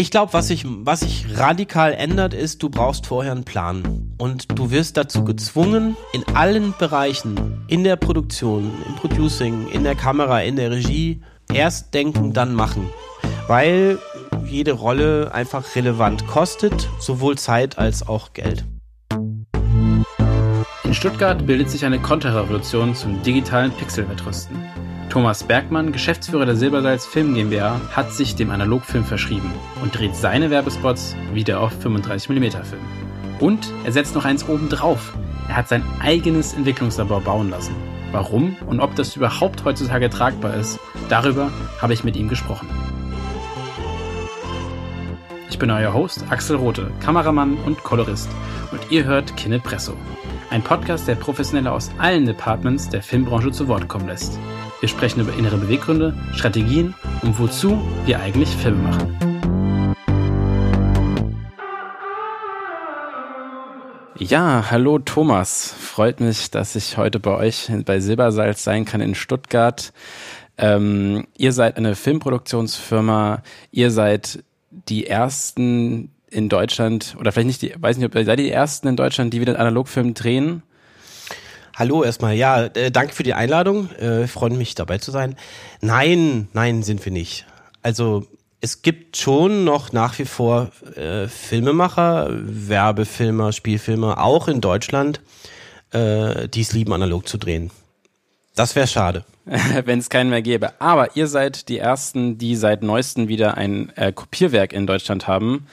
Ich glaube, was sich was sich radikal ändert, ist, du brauchst vorher einen Plan. Und du wirst dazu gezwungen, in allen Bereichen, in der Produktion, im Producing, in der Kamera, in der Regie, erst denken, dann machen. Weil jede Rolle einfach relevant kostet, sowohl Zeit als auch Geld. In Stuttgart bildet sich eine Konterrevolution zum digitalen Pixelwettrüsten. Thomas Bergmann, Geschäftsführer der Silbersalz Film GmbH, hat sich dem Analogfilm verschrieben und dreht seine Werbespots wieder auf 35mm Film. Und er setzt noch eins oben drauf. Er hat sein eigenes Entwicklungslabor bauen lassen. Warum und ob das überhaupt heutzutage tragbar ist, darüber habe ich mit ihm gesprochen. Ich bin euer Host Axel Rote, Kameramann und Kolorist und ihr hört Kinepresso, ein Podcast, der Professionelle aus allen Departments der Filmbranche zu Wort kommen lässt. Wir sprechen über innere Beweggründe, Strategien und wozu wir eigentlich Filme machen. Ja, hallo Thomas. Freut mich, dass ich heute bei euch bei Silbersalz sein kann in Stuttgart. Ähm, ihr seid eine Filmproduktionsfirma. Ihr seid die ersten in Deutschland, oder vielleicht nicht die, weiß nicht, ob ihr seid die ersten in Deutschland, die wieder einen Analogfilm drehen. Hallo erstmal. Ja, äh, danke für die Einladung. Äh, freue mich dabei zu sein. Nein, nein, sind wir nicht. Also es gibt schon noch nach wie vor äh, Filmemacher, Werbefilmer, Spielfilmer, auch in Deutschland, äh, die es lieben, analog zu drehen. Das wäre schade. Wenn es keinen mehr gäbe. Aber ihr seid die Ersten, die seit neuestem wieder ein äh, Kopierwerk in Deutschland haben.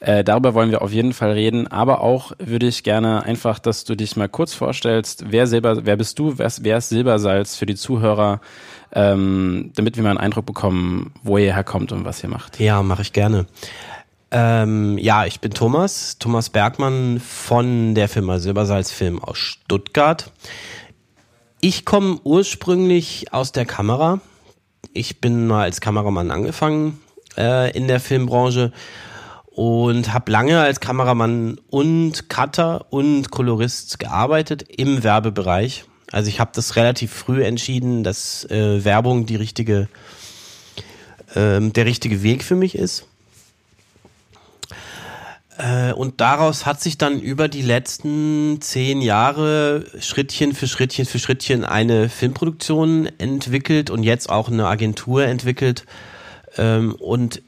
Äh, darüber wollen wir auf jeden Fall reden. Aber auch würde ich gerne einfach, dass du dich mal kurz vorstellst. Wer Silber, wer bist du? Wer, wer ist Silbersalz für die Zuhörer? Ähm, damit wir mal einen Eindruck bekommen, wo ihr herkommt und was ihr macht. Ja, mache ich gerne. Ähm, ja, ich bin Thomas, Thomas Bergmann von der Firma Silbersalz Film aus Stuttgart. Ich komme ursprünglich aus der Kamera. Ich bin mal als Kameramann angefangen äh, in der Filmbranche und habe lange als Kameramann und Cutter und Kolorist gearbeitet im Werbebereich. Also ich habe das relativ früh entschieden, dass äh, Werbung die richtige, äh, der richtige Weg für mich ist. Äh, und daraus hat sich dann über die letzten zehn Jahre Schrittchen für Schrittchen für Schrittchen eine Filmproduktion entwickelt und jetzt auch eine Agentur entwickelt. Ähm, und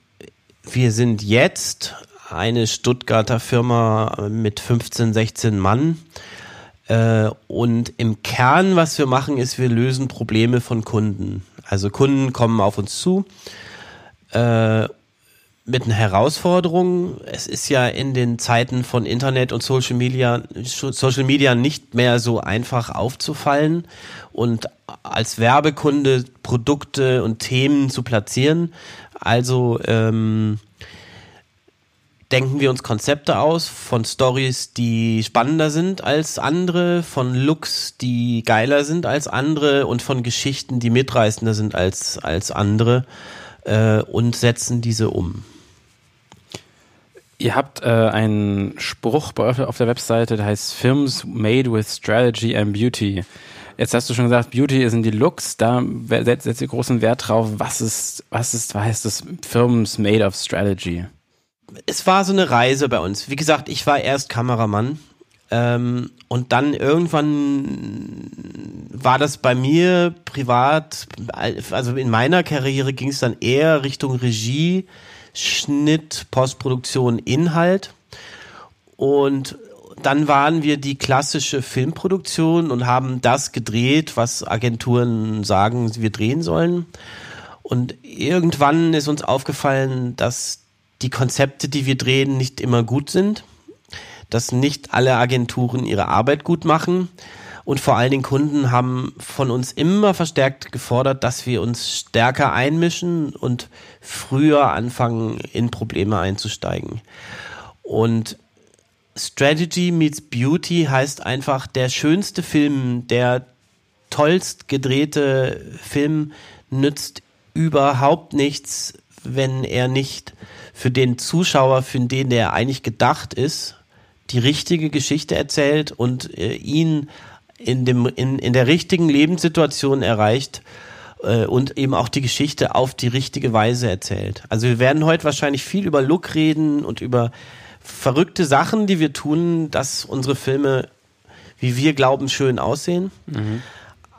wir sind jetzt eine Stuttgarter Firma mit 15, 16 Mann. Äh, und im Kern, was wir machen, ist, wir lösen Probleme von Kunden. Also Kunden kommen auf uns zu äh, mit einer Herausforderung. Es ist ja in den Zeiten von Internet und Social Media, Social Media nicht mehr so einfach aufzufallen und als Werbekunde Produkte und Themen zu platzieren. Also ähm, denken wir uns Konzepte aus von Stories, die spannender sind als andere, von Looks, die geiler sind als andere und von Geschichten, die mitreißender sind als, als andere äh, und setzen diese um. Ihr habt äh, einen Spruch auf der Webseite, der heißt Films made with strategy and beauty. Jetzt hast du schon gesagt, Beauty sind die Looks, da setzt, setzt ihr großen Wert drauf. Was ist, was ist, was heißt das Films made of strategy? Es war so eine Reise bei uns. Wie gesagt, ich war erst Kameramann ähm, und dann irgendwann war das bei mir privat, also in meiner Karriere ging es dann eher Richtung Regie, Schnitt, Postproduktion, Inhalt. Und dann waren wir die klassische Filmproduktion und haben das gedreht, was Agenturen sagen, wir drehen sollen. Und irgendwann ist uns aufgefallen, dass die Konzepte, die wir drehen, nicht immer gut sind, dass nicht alle Agenturen ihre Arbeit gut machen und vor allen Dingen Kunden haben von uns immer verstärkt gefordert, dass wir uns stärker einmischen und früher anfangen, in Probleme einzusteigen. Und Strategy meets Beauty heißt einfach, der schönste Film, der tollst gedrehte Film nützt überhaupt nichts, wenn er nicht für den Zuschauer, für den der eigentlich gedacht ist, die richtige Geschichte erzählt und äh, ihn in, dem, in, in der richtigen Lebenssituation erreicht äh, und eben auch die Geschichte auf die richtige Weise erzählt. Also wir werden heute wahrscheinlich viel über Look reden und über verrückte Sachen, die wir tun, dass unsere Filme, wie wir glauben, schön aussehen. Mhm.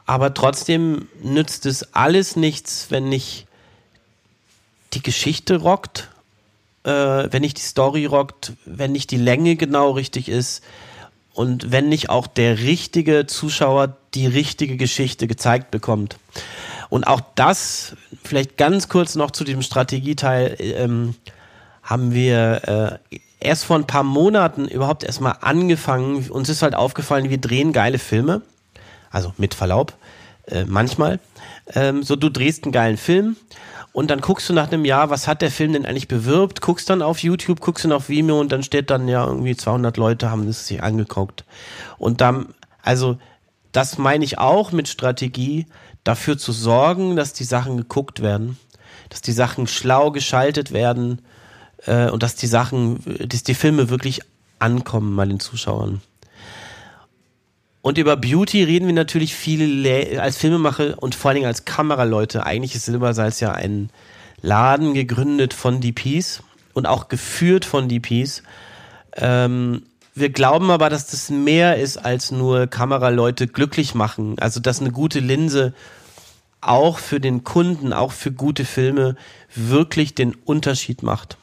Aber trotzdem nützt es alles nichts, wenn nicht die Geschichte rockt, äh, wenn nicht die Story rockt, wenn nicht die Länge genau richtig ist und wenn nicht auch der richtige Zuschauer die richtige Geschichte gezeigt bekommt. Und auch das, vielleicht ganz kurz noch zu diesem Strategieteil, ähm, haben wir äh, erst vor ein paar Monaten überhaupt erstmal angefangen. Uns ist halt aufgefallen, wir drehen geile Filme. Also mit Verlaub, äh, manchmal. Ähm, so, du drehst einen geilen Film und dann guckst du nach einem Jahr, was hat der Film denn eigentlich bewirbt, guckst dann auf YouTube, guckst dann auf Vimeo und dann steht dann ja irgendwie 200 Leute haben das sich angeguckt. Und dann, also das meine ich auch mit Strategie, dafür zu sorgen, dass die Sachen geguckt werden, dass die Sachen schlau geschaltet werden äh, und dass die Sachen, dass die Filme wirklich ankommen bei den Zuschauern. Und über Beauty reden wir natürlich viel als Filmemacher und vor allen Dingen als Kameraleute. Eigentlich ist Silbersalz ja ein Laden gegründet von DPs und auch geführt von DPs. Ähm, wir glauben aber, dass das mehr ist als nur Kameraleute glücklich machen. Also, dass eine gute Linse auch für den Kunden, auch für gute Filme wirklich den Unterschied macht.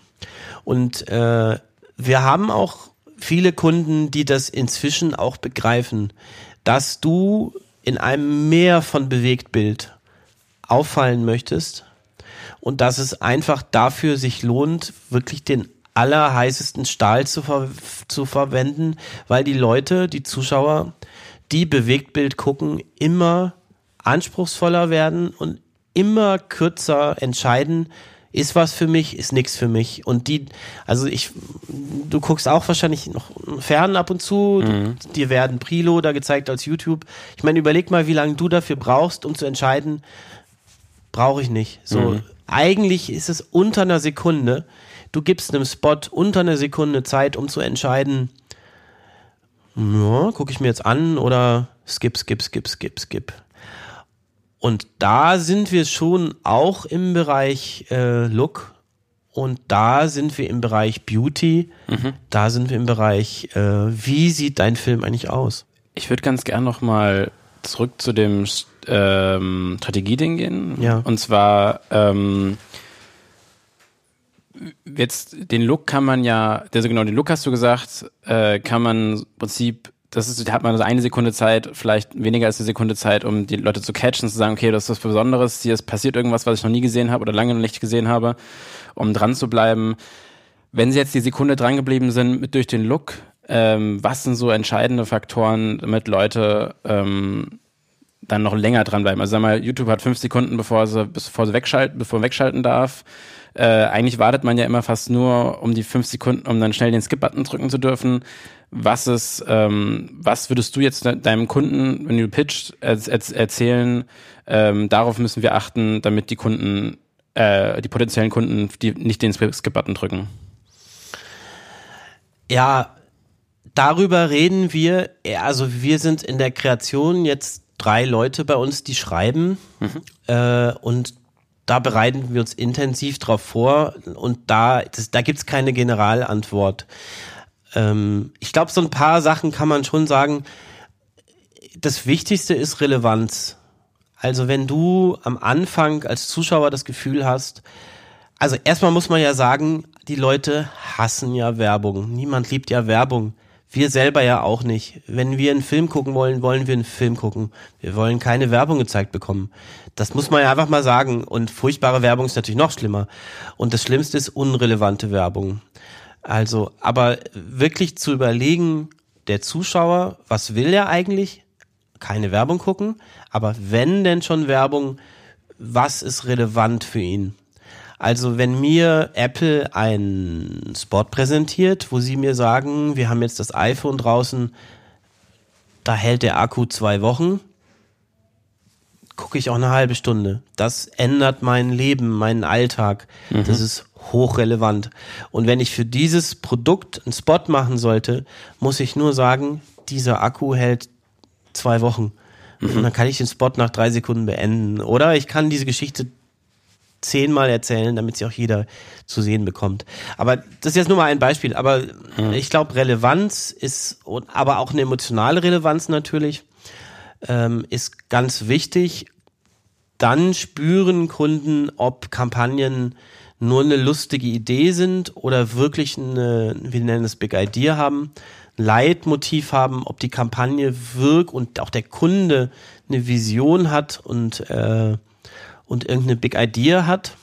Und äh, wir haben auch viele Kunden, die das inzwischen auch begreifen, dass du in einem Meer von Bewegtbild auffallen möchtest und dass es einfach dafür sich lohnt, wirklich den allerheißesten Stahl zu, ver zu verwenden, weil die Leute, die Zuschauer, die Bewegtbild gucken, immer anspruchsvoller werden und immer kürzer entscheiden, ist was für mich, ist nichts für mich. Und die, also ich, du guckst auch wahrscheinlich noch fern ab und zu, mhm. du, dir werden Prilo da gezeigt als YouTube. Ich meine, überleg mal, wie lange du dafür brauchst, um zu entscheiden, brauche ich nicht. So, mhm. eigentlich ist es unter einer Sekunde Du gibst einem Spot unter einer Sekunde Zeit, um zu entscheiden, ja, gucke ich mir jetzt an oder skip, skip, skip, skip, skip. Und da sind wir schon auch im Bereich äh, Look und da sind wir im Bereich Beauty, mhm. da sind wir im Bereich, äh, wie sieht dein Film eigentlich aus? Ich würde ganz gern nochmal zurück zu dem ähm, Strategieding gehen. Ja. Und zwar ähm, jetzt den Look kann man ja, also genau, den Look hast du gesagt, äh, kann man im Prinzip, das ist, da hat man so eine Sekunde Zeit, vielleicht weniger als eine Sekunde Zeit, um die Leute zu catchen, zu sagen, okay, das ist was Besonderes, hier ist passiert irgendwas, was ich noch nie gesehen habe oder lange noch nicht gesehen habe, um dran zu bleiben. Wenn sie jetzt die Sekunde dran geblieben sind mit durch den Look, ähm, was sind so entscheidende Faktoren, damit Leute ähm, dann noch länger dranbleiben? Also sag mal, YouTube hat fünf Sekunden, bevor sie, bevor sie wegschalten, bevor man wegschalten darf. Äh, eigentlich wartet man ja immer fast nur um die fünf Sekunden, um dann schnell den Skip-Button drücken zu dürfen. Was ist, ähm, was würdest du jetzt deinem Kunden, wenn du pitcht, er, er, erzählen, ähm, darauf müssen wir achten, damit die Kunden, äh, die potenziellen Kunden, die nicht den Skip-Button drücken? Ja, darüber reden wir, also wir sind in der Kreation jetzt drei Leute bei uns, die schreiben mhm. äh, und da bereiten wir uns intensiv drauf vor und da, das, da gibt's keine Generalantwort. Ähm, ich glaube, so ein paar Sachen kann man schon sagen. Das Wichtigste ist Relevanz. Also wenn du am Anfang als Zuschauer das Gefühl hast, also erstmal muss man ja sagen, die Leute hassen ja Werbung. Niemand liebt ja Werbung. Wir selber ja auch nicht. Wenn wir einen Film gucken wollen, wollen wir einen Film gucken. Wir wollen keine Werbung gezeigt bekommen. Das muss man ja einfach mal sagen. Und furchtbare Werbung ist natürlich noch schlimmer. Und das Schlimmste ist unrelevante Werbung. Also, aber wirklich zu überlegen, der Zuschauer, was will er eigentlich? Keine Werbung gucken. Aber wenn denn schon Werbung, was ist relevant für ihn? Also wenn mir Apple einen Spot präsentiert, wo sie mir sagen, wir haben jetzt das iPhone draußen, da hält der Akku zwei Wochen, gucke ich auch eine halbe Stunde. Das ändert mein Leben, meinen Alltag. Mhm. Das ist hochrelevant. Und wenn ich für dieses Produkt einen Spot machen sollte, muss ich nur sagen, dieser Akku hält zwei Wochen. Mhm. Und dann kann ich den Spot nach drei Sekunden beenden. Oder ich kann diese Geschichte zehnmal erzählen, damit sie auch jeder zu sehen bekommt. Aber das ist jetzt nur mal ein Beispiel. Aber mhm. ich glaube, Relevanz ist, aber auch eine emotionale Relevanz natürlich, ähm, ist ganz wichtig. Dann spüren Kunden, ob Kampagnen nur eine lustige Idee sind oder wirklich eine, wir nennen es Big Idea haben, Leitmotiv haben, ob die Kampagne wirkt und auch der Kunde eine Vision hat und, äh, und irgendeine Big Idea hat.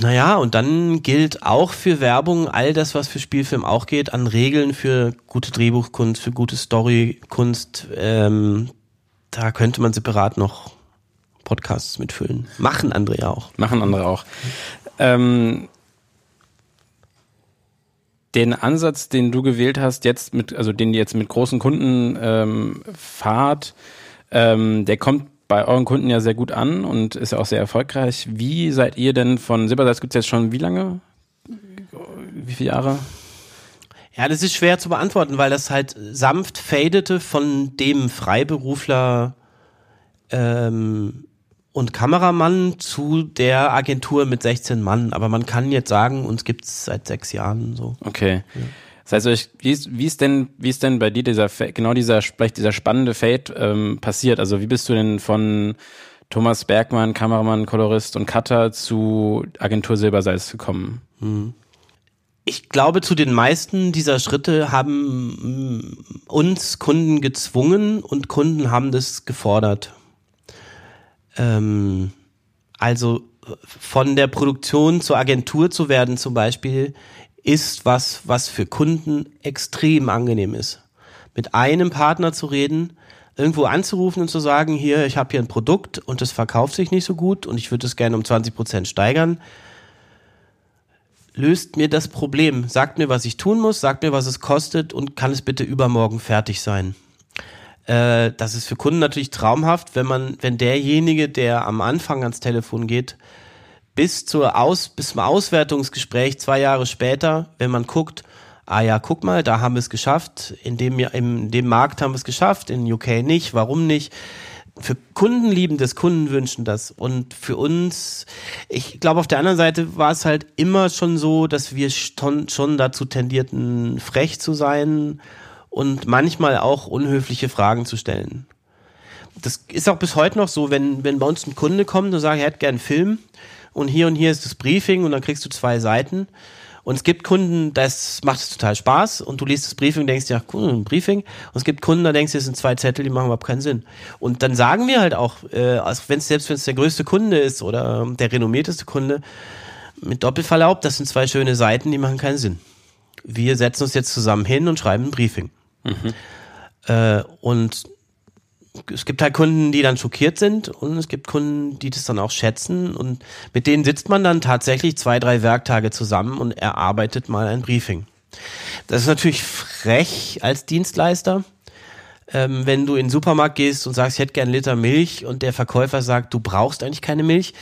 Naja, und dann gilt auch für Werbung all das, was für Spielfilm auch geht, an Regeln für gute Drehbuchkunst, für gute Storykunst. Ähm, da könnte man separat noch Podcasts mitfüllen. Machen andere ja auch. Machen andere auch. Ähm, den Ansatz, den du gewählt hast, jetzt mit, also den ihr jetzt mit großen Kunden ähm, fahrt, ähm, der kommt bei euren Kunden ja sehr gut an und ist ja auch sehr erfolgreich. Wie seid ihr denn von Silbersalz gibt es jetzt schon wie lange? Wie viele Jahre? Ja, das ist schwer zu beantworten, weil das halt sanft fadete von dem Freiberufler ähm, und Kameramann zu der Agentur mit 16 Mann. Aber man kann jetzt sagen, uns gibt's seit sechs Jahren so. Okay. Ja. Das heißt, wie ist, wie ist denn, wie ist denn bei dir dieser, genau dieser, vielleicht dieser spannende Fade ähm, passiert? Also wie bist du denn von Thomas Bergmann, Kameramann, Kolorist und Cutter zu Agentur Silbersalz gekommen? Hm. Ich glaube, zu den meisten dieser Schritte haben uns Kunden gezwungen und Kunden haben das gefordert. Ähm, also von der Produktion zur Agentur zu werden zum Beispiel, ist was, was für Kunden extrem angenehm ist. Mit einem Partner zu reden, irgendwo anzurufen und zu sagen, hier, ich habe hier ein Produkt und das verkauft sich nicht so gut und ich würde es gerne um 20 Prozent steigern, löst mir das Problem. Sagt mir, was ich tun muss, sagt mir, was es kostet und kann es bitte übermorgen fertig sein. Äh, das ist für Kunden natürlich traumhaft, wenn man, wenn derjenige, der am Anfang ans Telefon geht, bis zur Aus, bis zum Auswertungsgespräch zwei Jahre später, wenn man guckt, ah ja, guck mal, da haben wir es geschafft, in dem, in dem Markt haben wir es geschafft, in UK nicht, warum nicht? Für Kunden lieben das, Kunden wünschen das. Und für uns, ich glaube, auf der anderen Seite war es halt immer schon so, dass wir schon, schon dazu tendierten, frech zu sein und manchmal auch unhöfliche Fragen zu stellen. Das ist auch bis heute noch so, wenn, wenn bei uns ein Kunde kommt und sagt, er hätte gern einen Film und hier und hier ist das Briefing und dann kriegst du zwei Seiten. Und es gibt Kunden, das macht es total Spaß und du liest das Briefing und denkst, ja, cool, ein Briefing. Und es gibt Kunden, da denkst du, es sind zwei Zettel, die machen überhaupt keinen Sinn. Und dann sagen wir halt auch, äh, also wenn's, selbst wenn es der größte Kunde ist oder der renommierteste Kunde, mit Doppelverlaub, das sind zwei schöne Seiten, die machen keinen Sinn. Wir setzen uns jetzt zusammen hin und schreiben ein Briefing. Äh, und es gibt halt Kunden, die dann schockiert sind und es gibt Kunden, die das dann auch schätzen und mit denen sitzt man dann tatsächlich zwei, drei Werktage zusammen und erarbeitet mal ein Briefing. Das ist natürlich frech als Dienstleister. Ähm, wenn du in den Supermarkt gehst und sagst, ich hätte gern einen Liter Milch und der Verkäufer sagt, du brauchst eigentlich keine Milch,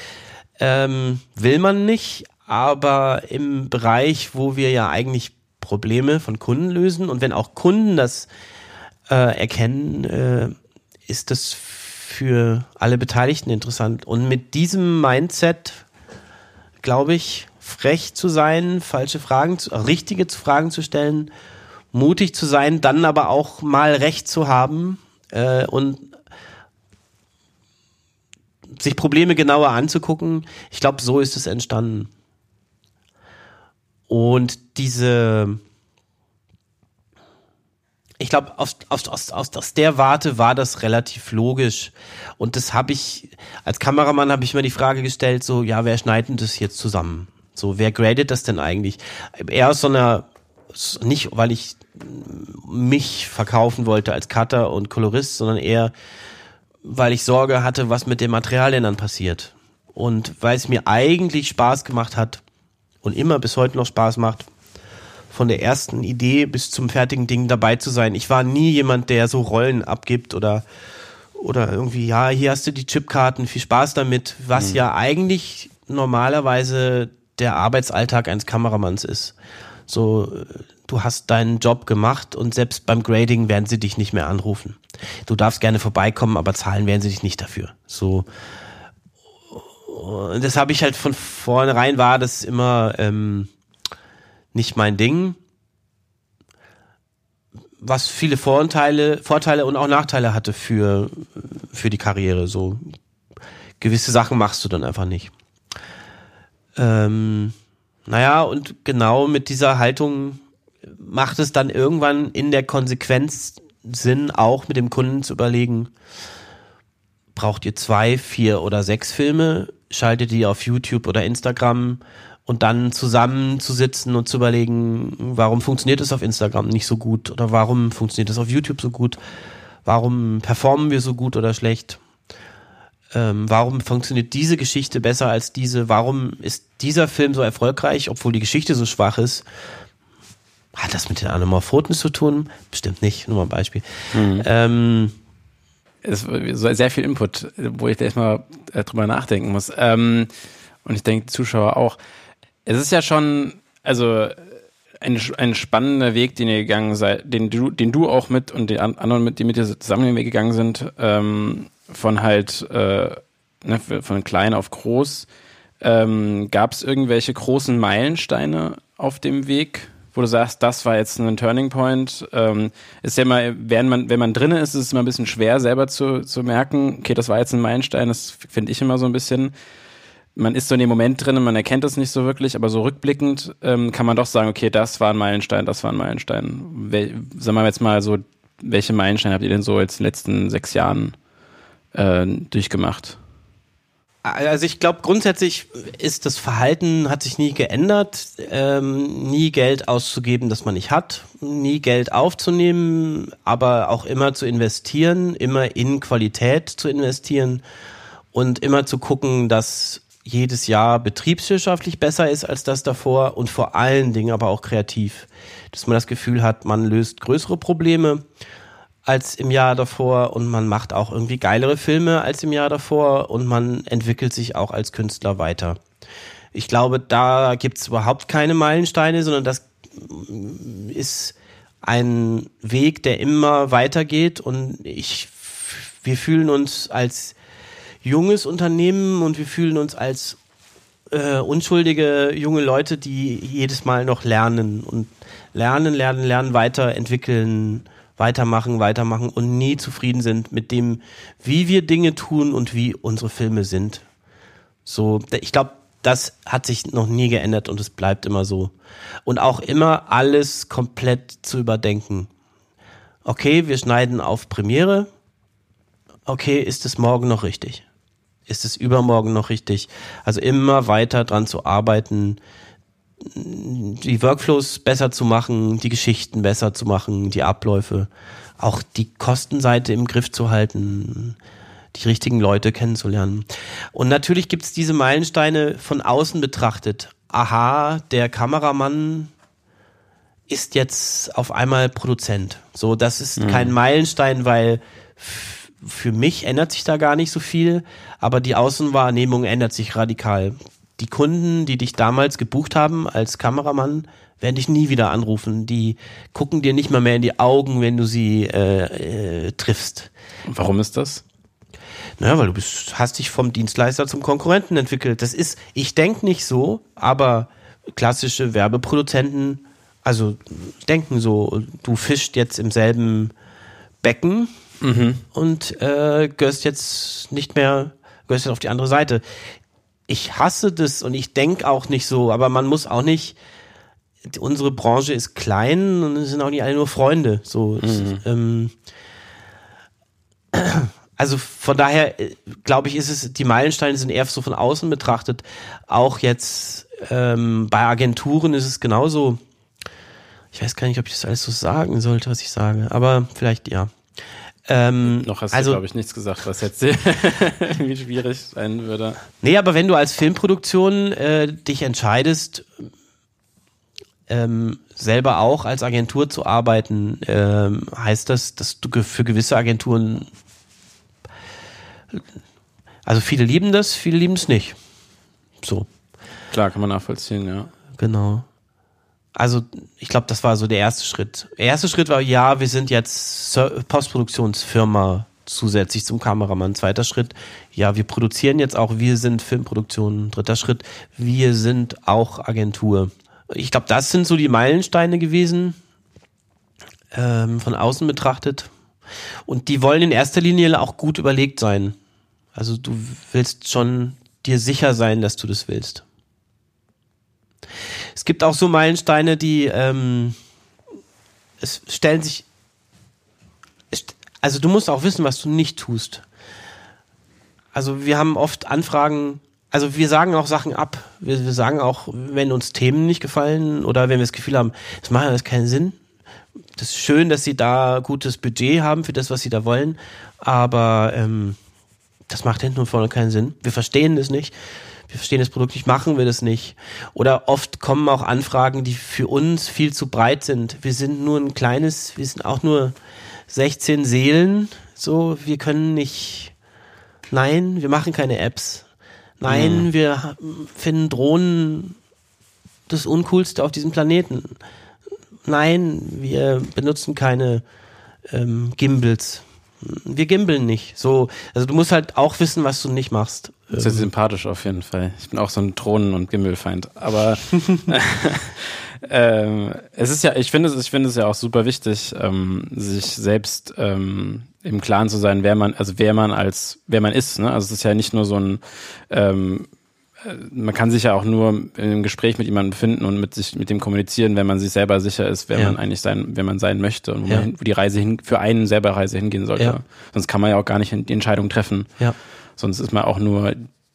ähm, will man nicht, aber im Bereich, wo wir ja eigentlich Probleme von Kunden lösen. Und wenn auch Kunden das äh, erkennen, äh, ist das für alle Beteiligten interessant. Und mit diesem Mindset, glaube ich, frech zu sein, falsche Fragen, zu, richtige Fragen zu stellen, mutig zu sein, dann aber auch mal Recht zu haben äh, und sich Probleme genauer anzugucken. Ich glaube, so ist es entstanden. Und diese, ich glaube, aus, aus, aus, aus der Warte war das relativ logisch. Und das habe ich, als Kameramann habe ich mir die Frage gestellt, so, ja, wer schneidet denn das jetzt zusammen? So, wer gradet das denn eigentlich? Eher aus so einer, nicht weil ich mich verkaufen wollte als Cutter und Kolorist, sondern eher, weil ich Sorge hatte, was mit dem Material denn dann passiert. Und weil es mir eigentlich Spaß gemacht hat, und immer bis heute noch Spaß macht, von der ersten Idee bis zum fertigen Ding dabei zu sein. Ich war nie jemand, der so Rollen abgibt oder oder irgendwie, ja, hier hast du die Chipkarten, viel Spaß damit, was mhm. ja eigentlich normalerweise der Arbeitsalltag eines Kameramanns ist. So, du hast deinen Job gemacht und selbst beim Grading werden sie dich nicht mehr anrufen. Du darfst gerne vorbeikommen, aber zahlen werden sie dich nicht dafür. So, und das habe ich halt von vornherein war das immer ähm, nicht mein Ding. Was viele Vorteile, Vorteile und auch Nachteile hatte für, für die Karriere. So gewisse Sachen machst du dann einfach nicht. Ähm, naja, und genau mit dieser Haltung macht es dann irgendwann in der Konsequenz Sinn, auch mit dem Kunden zu überlegen, braucht ihr zwei, vier oder sechs Filme, schaltet die auf YouTube oder Instagram und dann zusammenzusitzen und zu überlegen, warum funktioniert es auf Instagram nicht so gut oder warum funktioniert es auf YouTube so gut, warum performen wir so gut oder schlecht, ähm, warum funktioniert diese Geschichte besser als diese, warum ist dieser Film so erfolgreich, obwohl die Geschichte so schwach ist. Hat das mit den Anamorphoten zu tun? Bestimmt nicht, nur mal ein Beispiel. Mhm. Ähm, ist sehr viel Input, wo ich gleich mal äh, drüber nachdenken muss. Ähm, und ich denke, Zuschauer auch. Es ist ja schon, also ein, ein spannender Weg, den ihr gegangen seid, den du, den du auch mit und die anderen, mit, die mit dir zusammen den Weg gegangen sind, ähm, von halt äh, ne, von klein auf groß. Ähm, Gab es irgendwelche großen Meilensteine auf dem Weg? Wo du sagst, das war jetzt ein Turning Point. Ähm, ist ja mal, wenn man, wenn man drin ist, ist es immer ein bisschen schwer, selber zu, zu merken, okay, das war jetzt ein Meilenstein, das finde ich immer so ein bisschen. Man ist so in dem Moment drin und man erkennt das nicht so wirklich, aber so rückblickend ähm, kann man doch sagen, okay, das war ein Meilenstein, das war ein Meilenstein. Wel, sagen wir jetzt mal so, welche Meilensteine habt ihr denn so jetzt in den letzten sechs Jahren äh, durchgemacht? Also ich glaube, grundsätzlich ist das Verhalten hat sich nie geändert. Ähm, nie Geld auszugeben, das man nicht hat, nie Geld aufzunehmen, aber auch immer zu investieren, immer in Qualität zu investieren und immer zu gucken, dass jedes Jahr betriebswirtschaftlich besser ist als das davor und vor allen Dingen aber auch kreativ. Dass man das Gefühl hat, man löst größere Probleme als im Jahr davor und man macht auch irgendwie geilere Filme als im Jahr davor und man entwickelt sich auch als Künstler weiter. Ich glaube, da gibt's überhaupt keine Meilensteine, sondern das ist ein Weg, der immer weitergeht und ich, wir fühlen uns als junges Unternehmen und wir fühlen uns als äh, unschuldige junge Leute, die jedes Mal noch lernen und lernen, lernen, lernen, weiterentwickeln weitermachen, weitermachen und nie zufrieden sind mit dem, wie wir Dinge tun und wie unsere Filme sind. So, ich glaube, das hat sich noch nie geändert und es bleibt immer so. Und auch immer alles komplett zu überdenken. Okay, wir schneiden auf Premiere. Okay, ist es morgen noch richtig? Ist es übermorgen noch richtig? Also immer weiter dran zu arbeiten, die Workflows besser zu machen, die Geschichten besser zu machen, die Abläufe, auch die Kostenseite im Griff zu halten, die richtigen Leute kennenzulernen. Und natürlich gibt's diese Meilensteine von außen betrachtet. Aha, der Kameramann ist jetzt auf einmal Produzent. So, das ist mhm. kein Meilenstein, weil für mich ändert sich da gar nicht so viel, aber die Außenwahrnehmung ändert sich radikal die Kunden, die dich damals gebucht haben als Kameramann, werden dich nie wieder anrufen. Die gucken dir nicht mal mehr in die Augen, wenn du sie äh, äh, triffst. Warum ist das? Naja, weil du bist, hast dich vom Dienstleister zum Konkurrenten entwickelt. Das ist, ich denke nicht so, aber klassische Werbeproduzenten, also denken so, du fischst jetzt im selben Becken mhm. und äh, gehörst jetzt nicht mehr, gehörst jetzt auf die andere Seite ich hasse das und ich denke auch nicht so, aber man muss auch nicht, unsere Branche ist klein und es sind auch nicht alle nur Freunde. So, mhm. ähm, also von daher äh, glaube ich, ist es, die Meilensteine sind eher so von außen betrachtet. Auch jetzt ähm, bei Agenturen ist es genauso. Ich weiß gar nicht, ob ich das alles so sagen sollte, was ich sage, aber vielleicht ja. Ähm, Noch hast also, du, glaube ich, nichts gesagt, was jetzt irgendwie schwierig sein würde. Nee, aber wenn du als Filmproduktion äh, dich entscheidest, ähm, selber auch als Agentur zu arbeiten, ähm, heißt das, dass du für gewisse Agenturen, also viele lieben das, viele lieben es nicht. So. Klar, kann man nachvollziehen, ja. Genau. Also ich glaube, das war so der erste Schritt. Der erste Schritt war, ja, wir sind jetzt Postproduktionsfirma zusätzlich zum Kameramann. Zweiter Schritt, ja, wir produzieren jetzt auch, wir sind Filmproduktion. Dritter Schritt, wir sind auch Agentur. Ich glaube, das sind so die Meilensteine gewesen, ähm, von außen betrachtet. Und die wollen in erster Linie auch gut überlegt sein. Also du willst schon dir sicher sein, dass du das willst. Es gibt auch so Meilensteine, die ähm, es stellen sich. Also du musst auch wissen, was du nicht tust. Also wir haben oft Anfragen, also wir sagen auch Sachen ab. Wir, wir sagen auch, wenn uns Themen nicht gefallen oder wenn wir das Gefühl haben, das macht alles keinen Sinn. Das ist schön, dass sie da gutes Budget haben für das, was sie da wollen, aber ähm, das macht hinten und vorne keinen Sinn. Wir verstehen das nicht wir verstehen das Produkt nicht, machen wir das nicht. Oder oft kommen auch Anfragen, die für uns viel zu breit sind. Wir sind nur ein kleines, wir sind auch nur 16 Seelen, so, wir können nicht, nein, wir machen keine Apps. Nein, mhm. wir finden Drohnen das Uncoolste auf diesem Planeten. Nein, wir benutzen keine ähm, Gimbals. Wir gimbeln nicht. So, also du musst halt auch wissen, was du nicht machst. Das ist sympathisch auf jeden Fall. Ich bin auch so ein Drohnen- und Gimmelfeind. Aber ähm, es ist ja, ich finde es, ich finde es ja auch super wichtig, ähm, sich selbst ähm, im Klaren zu sein, wer man, also wer man als, wer man ist. Ne? Also es ist ja nicht nur so ein ähm, äh, man kann sich ja auch nur in einem Gespräch mit jemandem befinden und mit sich mit dem kommunizieren, wenn man sich selber sicher ist, wer ja. man eigentlich sein, wer man sein möchte und wo, ja. man, wo die Reise hin, für einen selber Reise hingehen sollte. Ja. Sonst kann man ja auch gar nicht die Entscheidung treffen. Ja. Sonst ist man auch nur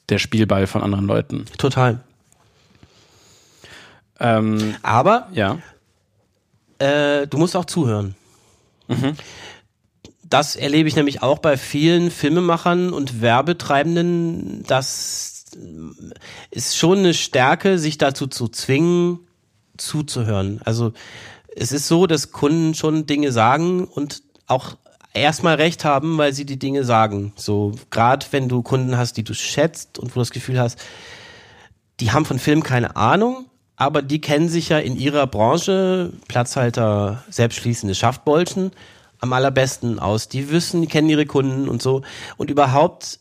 der Spielball von anderen Leuten. Total. Ähm, Aber ja. Äh, du musst auch zuhören. Mhm. Das erlebe ich nämlich auch bei vielen Filmemachern und Werbetreibenden. Das ist schon eine Stärke, sich dazu zu zwingen, zuzuhören. Also es ist so, dass Kunden schon Dinge sagen und auch erstmal recht haben, weil sie die Dinge sagen. So, gerade wenn du Kunden hast, die du schätzt und wo du das Gefühl hast, die haben von Film keine Ahnung, aber die kennen sich ja in ihrer Branche, Platzhalter, selbstschließende Schaftbolzen, am allerbesten aus. Die wissen, die kennen ihre Kunden und so. Und überhaupt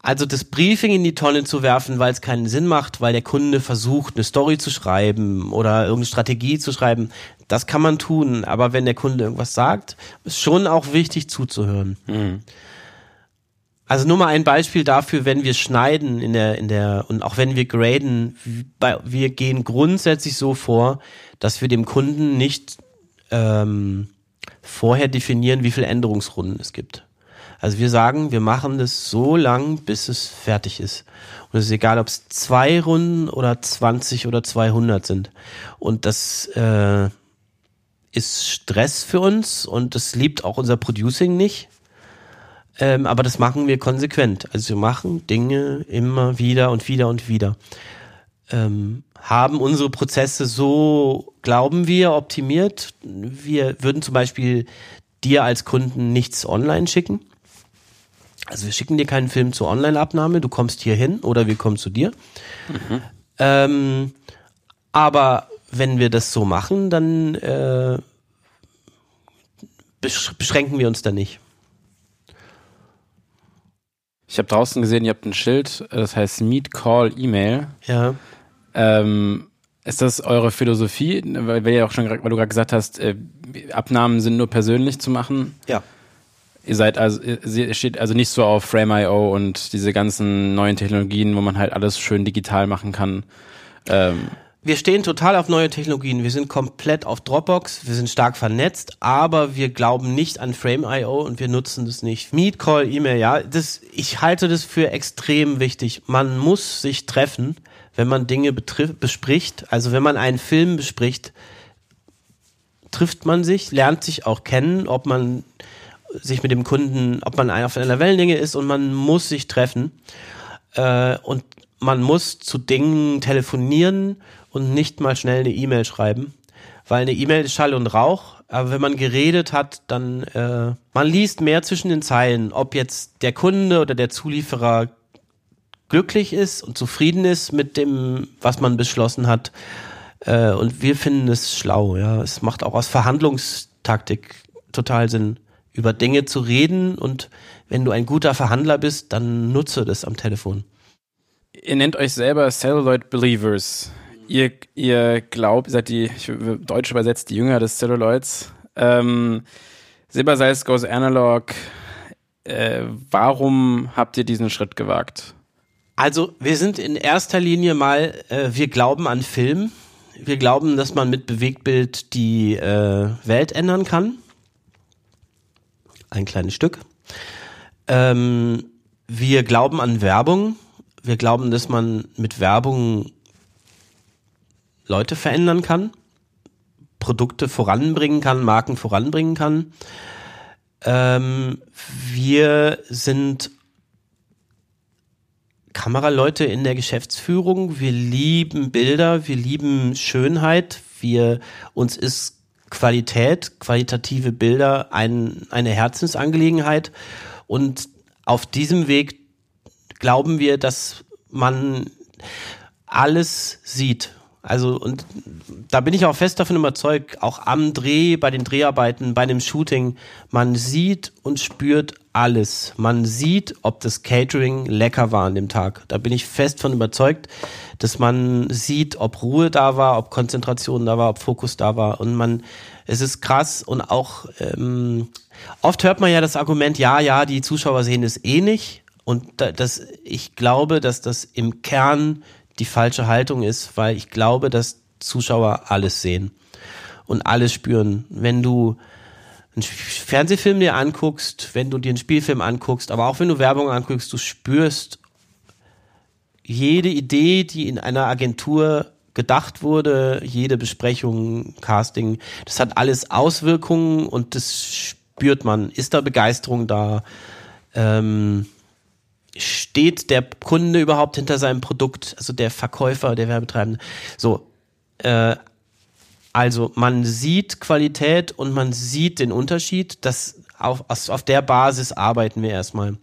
also das Briefing in die Tonne zu werfen, weil es keinen Sinn macht, weil der Kunde versucht, eine Story zu schreiben oder irgendeine Strategie zu schreiben, das kann man tun. Aber wenn der Kunde irgendwas sagt, ist schon auch wichtig zuzuhören. Mhm. Also nur mal ein Beispiel dafür, wenn wir schneiden in der, in der, und auch wenn wir graden, wir gehen grundsätzlich so vor, dass wir dem Kunden nicht ähm, vorher definieren, wie viele Änderungsrunden es gibt. Also wir sagen, wir machen das so lang, bis es fertig ist. Und es ist egal, ob es zwei Runden oder 20 oder 200 sind. Und das äh, ist Stress für uns und das liebt auch unser Producing nicht. Ähm, aber das machen wir konsequent. Also wir machen Dinge immer wieder und wieder und wieder. Ähm, haben unsere Prozesse so, glauben wir, optimiert. Wir würden zum Beispiel dir als Kunden nichts online schicken. Also wir schicken dir keinen Film zur Online-Abnahme, du kommst hier hin oder wir kommen zu dir. Mhm. Ähm, aber wenn wir das so machen, dann äh, beschränken wir uns da nicht. Ich habe draußen gesehen, ihr habt ein Schild, das heißt Meet Call E-Mail. Ja. Ähm, ist das eure Philosophie? Weil, weil, auch schon, weil du gerade gesagt hast, äh, Abnahmen sind nur persönlich zu machen. Ja. Ihr seid also, ihr steht also nicht so auf Frame.io und diese ganzen neuen Technologien, wo man halt alles schön digital machen kann. Ähm. Wir stehen total auf neue Technologien. Wir sind komplett auf Dropbox. Wir sind stark vernetzt, aber wir glauben nicht an Frame.io und wir nutzen das nicht. Meet, Call, E-Mail, ja. Das, ich halte das für extrem wichtig. Man muss sich treffen, wenn man Dinge bespricht. Also wenn man einen Film bespricht, trifft man sich, lernt sich auch kennen, ob man sich mit dem Kunden, ob man auf einer Wellenlänge ist und man muss sich treffen äh, und man muss zu Dingen telefonieren und nicht mal schnell eine E-Mail schreiben, weil eine E-Mail ist Schall und Rauch. Aber wenn man geredet hat, dann äh, man liest mehr zwischen den Zeilen, ob jetzt der Kunde oder der Zulieferer glücklich ist und zufrieden ist mit dem, was man beschlossen hat. Äh, und wir finden es schlau, ja. Es macht auch aus Verhandlungstaktik total Sinn, über Dinge zu reden und wenn du ein guter Verhandler bist, dann nutze das am Telefon. Ihr nennt euch selber Celluloid Believers. Ihr, ihr glaubt, seid die, ich, deutsch übersetzt, die Jünger des Celluloids. Ähm, Silbersalz goes analog. Äh, warum habt ihr diesen Schritt gewagt? Also, wir sind in erster Linie mal, äh, wir glauben an Film. Wir glauben, dass man mit Bewegtbild die äh, Welt ändern kann. Ein kleines Stück. Ähm, wir glauben an Werbung. Wir glauben, dass man mit Werbung Leute verändern kann, Produkte voranbringen kann, Marken voranbringen kann. Ähm, wir sind Kameraleute in der Geschäftsführung. Wir lieben Bilder, wir lieben Schönheit. Wir uns ist Qualität, qualitative Bilder ein, eine Herzensangelegenheit. Und auf diesem Weg glauben wir, dass man alles sieht. Also, und da bin ich auch fest davon überzeugt, auch am Dreh, bei den Dreharbeiten, bei einem Shooting, man sieht und spürt alles. Man sieht, ob das Catering lecker war an dem Tag. Da bin ich fest von überzeugt, dass man sieht, ob Ruhe da war, ob Konzentration da war, ob Fokus da war. Und man, es ist krass und auch ähm, oft hört man ja das Argument, ja, ja, die Zuschauer sehen es eh nicht. Und das, ich glaube, dass das im Kern die falsche Haltung ist, weil ich glaube, dass Zuschauer alles sehen und alles spüren. Wenn du einen Fernsehfilm dir anguckst, wenn du dir einen Spielfilm anguckst, aber auch wenn du Werbung anguckst, du spürst jede Idee, die in einer Agentur gedacht wurde, jede Besprechung, Casting, das hat alles Auswirkungen und das spürt man. Ist da Begeisterung da? Ähm, steht der Kunde überhaupt hinter seinem Produkt, also der Verkäufer, der Werbetreibende. So, äh, also man sieht Qualität und man sieht den Unterschied. Das auf, auf der Basis arbeiten wir erstmal.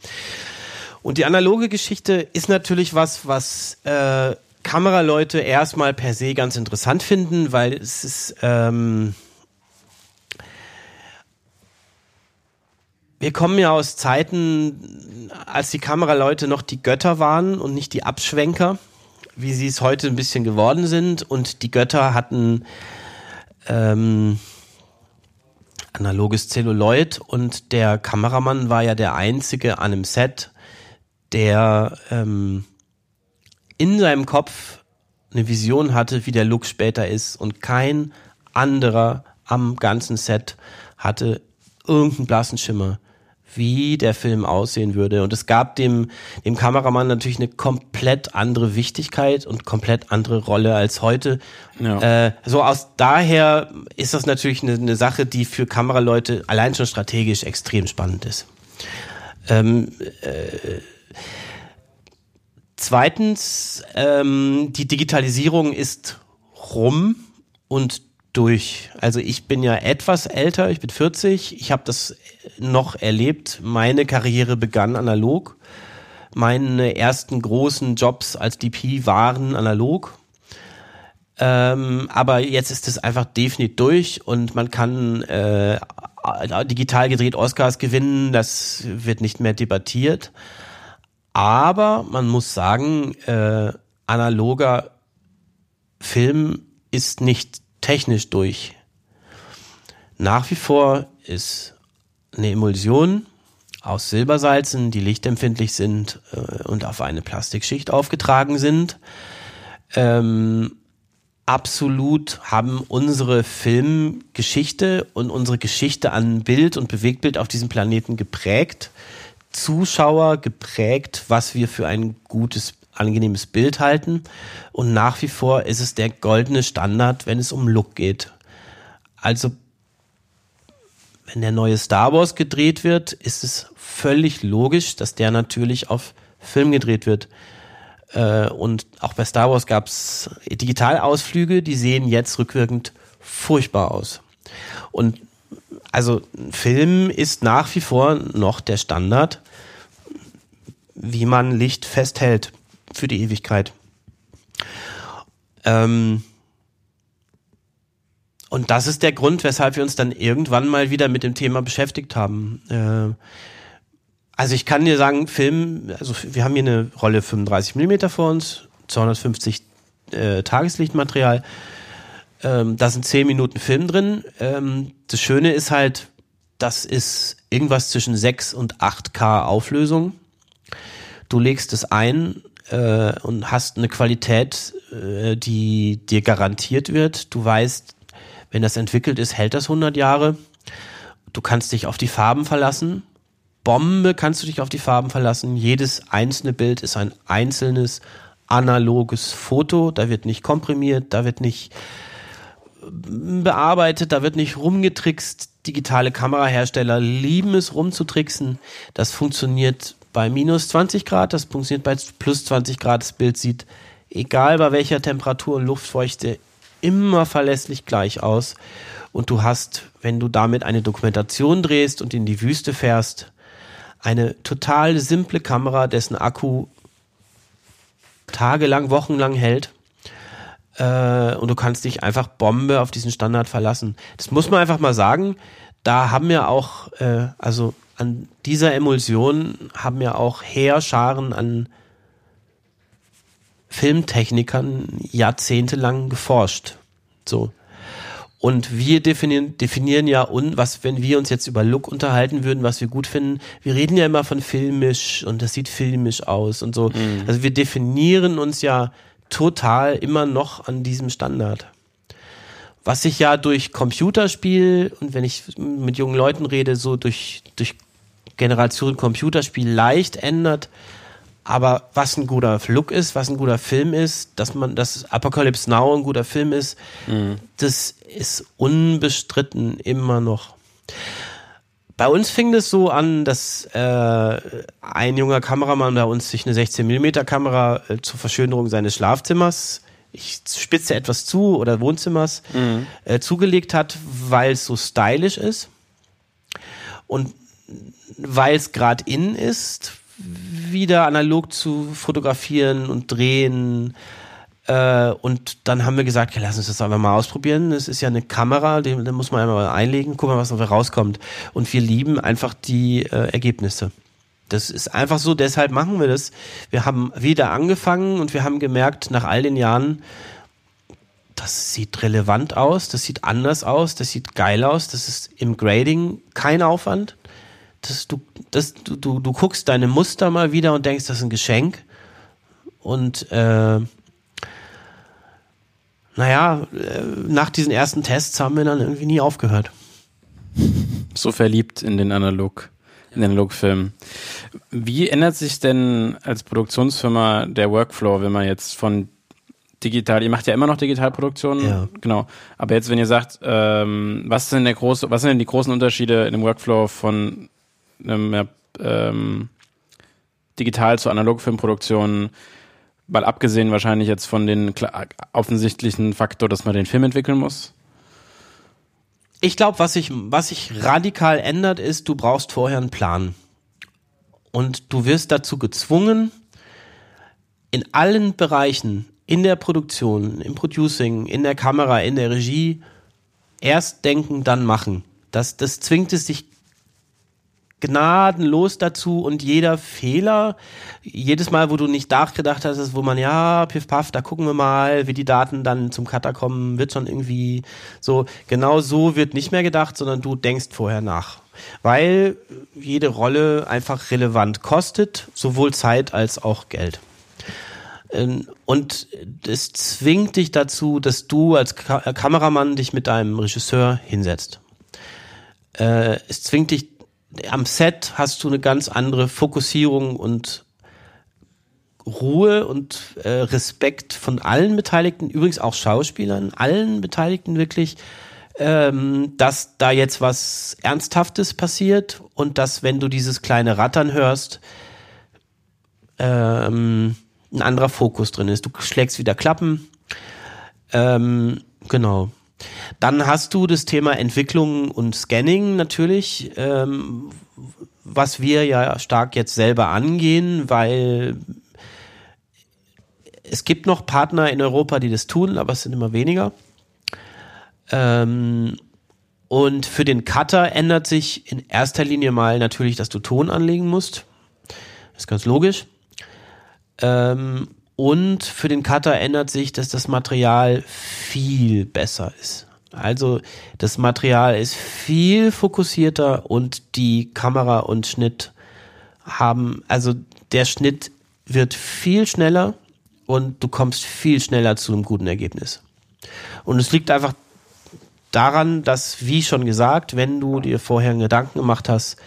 Und die analoge Geschichte ist natürlich was, was äh, Kameraleute erstmal per se ganz interessant finden, weil es ist ähm, wir kommen ja aus Zeiten, als die Kameraleute noch die Götter waren und nicht die Abschwenker, wie sie es heute ein bisschen geworden sind. Und die Götter hatten ähm, analoges Zelluloid und der Kameramann war ja der einzige an einem Set, der ähm, in seinem Kopf eine Vision hatte, wie der Look später ist und kein anderer am ganzen Set hatte irgendeinen blassen Schimmer wie der Film aussehen würde. Und es gab dem, dem Kameramann natürlich eine komplett andere Wichtigkeit und komplett andere Rolle als heute. Ja. Äh, so aus daher ist das natürlich eine, eine Sache, die für Kameraleute allein schon strategisch extrem spannend ist. Ähm, äh, zweitens, ähm, die Digitalisierung ist rum und durch. Also ich bin ja etwas älter, ich bin 40, ich habe das noch erlebt. Meine Karriere begann analog. Meine ersten großen Jobs als DP waren analog. Ähm, aber jetzt ist es einfach definitiv durch und man kann äh, digital gedreht Oscars gewinnen, das wird nicht mehr debattiert. Aber man muss sagen, äh, analoger Film ist nicht technisch durch. Nach wie vor ist eine Emulsion aus Silbersalzen, die lichtempfindlich sind äh, und auf eine Plastikschicht aufgetragen sind. Ähm, absolut haben unsere Filmgeschichte und unsere Geschichte an Bild und Bewegtbild auf diesem Planeten geprägt. Zuschauer geprägt, was wir für ein gutes angenehmes Bild halten. Und nach wie vor ist es der goldene Standard, wenn es um Look geht. Also, wenn der neue Star Wars gedreht wird, ist es völlig logisch, dass der natürlich auf Film gedreht wird. Äh, und auch bei Star Wars gab es Digitalausflüge, die sehen jetzt rückwirkend furchtbar aus. Und also Film ist nach wie vor noch der Standard, wie man Licht festhält für die Ewigkeit. Ähm, und das ist der Grund, weshalb wir uns dann irgendwann mal wieder mit dem Thema beschäftigt haben. Äh, also ich kann dir sagen, Film, also wir haben hier eine Rolle 35 Millimeter vor uns, 250 äh, Tageslichtmaterial. Ähm, da sind 10 Minuten Film drin. Ähm, das Schöne ist halt, das ist irgendwas zwischen 6 und 8K Auflösung. Du legst es ein äh, und hast eine Qualität, äh, die dir garantiert wird. Du weißt, wenn das entwickelt ist, hält das 100 Jahre. Du kannst dich auf die Farben verlassen. Bombe kannst du dich auf die Farben verlassen. Jedes einzelne Bild ist ein einzelnes analoges Foto. Da wird nicht komprimiert, da wird nicht bearbeitet, da wird nicht rumgetrickst. Digitale Kamerahersteller lieben es rumzutricksen. Das funktioniert bei minus 20 Grad, das funktioniert bei plus 20 Grad. Das Bild sieht, egal bei welcher Temperatur und Luftfeuchte, immer verlässlich gleich aus. Und du hast, wenn du damit eine Dokumentation drehst und in die Wüste fährst, eine total simple Kamera, dessen Akku tagelang, wochenlang hält. Äh, und du kannst dich einfach Bombe auf diesen Standard verlassen. Das muss man einfach mal sagen. Da haben wir auch, äh, also an dieser Emulsion haben wir auch Heerscharen an Filmtechnikern jahrzehntelang geforscht. So. Und wir definieren, definieren ja, und was, wenn wir uns jetzt über Look unterhalten würden, was wir gut finden, wir reden ja immer von filmisch und das sieht filmisch aus und so. Mhm. Also wir definieren uns ja total immer noch an diesem Standard. Was sich ja durch Computerspiel und wenn ich mit jungen Leuten rede, so durch, durch Generation Computerspiel leicht ändert, aber was ein guter Look ist, was ein guter Film ist, dass man, dass Apocalypse Now ein guter Film ist, mhm. das ist unbestritten immer noch. Bei uns fing das so an, dass äh, ein junger Kameramann bei uns sich eine 16 mm Kamera äh, zur Verschönerung seines Schlafzimmers, ich spitze etwas zu oder Wohnzimmers, mhm. äh, zugelegt hat, weil es so stylisch ist und weil es gerade in ist, wieder analog zu fotografieren und drehen. Äh, und dann haben wir gesagt, ja, lass uns das einfach mal ausprobieren. Es ist ja eine Kamera, die, die muss man einmal einlegen, gucken, was dabei rauskommt. Und wir lieben einfach die äh, Ergebnisse. Das ist einfach so, deshalb machen wir das. Wir haben wieder angefangen und wir haben gemerkt, nach all den Jahren, das sieht relevant aus, das sieht anders aus, das sieht geil aus, das ist im Grading kein Aufwand das, du, das, du, du, du guckst deine Muster mal wieder und denkst, das ist ein Geschenk. Und äh, naja, äh, nach diesen ersten Tests haben wir dann irgendwie nie aufgehört. So verliebt in den Analog, in den Analogfilm. Wie ändert sich denn als Produktionsfirma der Workflow, wenn man jetzt von digital, ihr macht ja immer noch Digitalproduktion, ja. genau. Aber jetzt, wenn ihr sagt, ähm, was sind der große, was sind denn die großen Unterschiede in dem Workflow von ähm, ähm, digital zu Analogfilmproduktion, mal abgesehen wahrscheinlich jetzt von den offensichtlichen Faktor, dass man den Film entwickeln muss? Ich glaube, was sich was sich radikal ändert, ist, du brauchst vorher einen Plan. Und du wirst dazu gezwungen, in allen Bereichen, in der Produktion, im Producing, in der Kamera, in der Regie, erst denken, dann machen. Das, das zwingt es dich gnadenlos dazu und jeder Fehler, jedes Mal, wo du nicht nachgedacht hast, wo man, ja, piff paff, da gucken wir mal, wie die Daten dann zum Cutter kommen, wird schon irgendwie so, genau so wird nicht mehr gedacht, sondern du denkst vorher nach. Weil jede Rolle einfach relevant kostet, sowohl Zeit als auch Geld. Ähm, und es zwingt dich dazu, dass du als Kameramann dich mit deinem Regisseur hinsetzt. Äh, es zwingt dich am Set hast du eine ganz andere Fokussierung und Ruhe und äh, Respekt von allen Beteiligten, übrigens auch Schauspielern, allen Beteiligten wirklich, ähm, dass da jetzt was Ernsthaftes passiert und dass, wenn du dieses kleine Rattern hörst, ähm, ein anderer Fokus drin ist. Du schlägst wieder Klappen. Ähm, genau. Dann hast du das Thema Entwicklung und Scanning natürlich, ähm, was wir ja stark jetzt selber angehen, weil es gibt noch Partner in Europa, die das tun, aber es sind immer weniger. Ähm, und für den Cutter ändert sich in erster Linie mal natürlich, dass du Ton anlegen musst. Das ist ganz logisch. Ähm, und für den Cutter ändert sich, dass das Material viel besser ist. Also das Material ist viel fokussierter und die Kamera und Schnitt haben, also der Schnitt wird viel schneller und du kommst viel schneller zu einem guten Ergebnis. Und es liegt einfach daran, dass, wie schon gesagt, wenn du dir vorher Gedanken gemacht hast,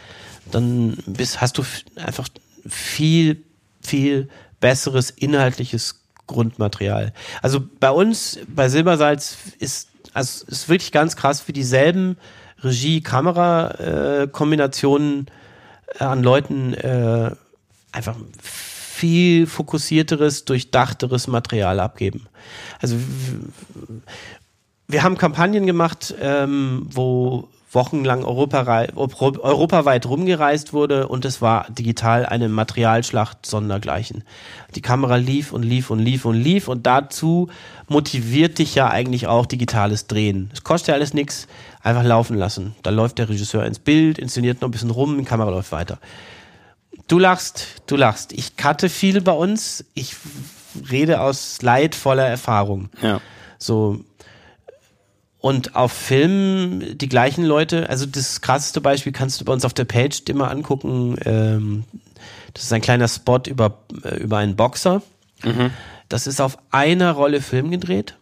dann bist, hast du einfach viel, viel besseres inhaltliches Grundmaterial. Also bei uns, bei Silbersalz ist, also ist wirklich ganz krass, wie dieselben Regie-Kamera-Kombinationen äh, an Leuten äh, einfach viel fokussierteres, durchdachteres Material abgeben. Also wir haben Kampagnen gemacht, ähm, wo wochenlang europaweit rumgereist wurde und es war digital eine Materialschlacht sondergleichen. Die Kamera lief und lief und lief und lief und dazu motiviert dich ja eigentlich auch digitales Drehen. Es kostet ja alles nichts, einfach laufen lassen. Da läuft der Regisseur ins Bild, inszeniert noch ein bisschen rum, die Kamera läuft weiter. Du lachst, du lachst. Ich cutte viel bei uns. Ich rede aus leidvoller Erfahrung. Ja. So, und auf Filmen die gleichen Leute, also das krasseste Beispiel kannst du bei uns auf der Page immer angucken. Ähm, das ist ein kleiner Spot über, äh, über einen Boxer. Mhm. Das ist auf einer Rolle Film gedreht.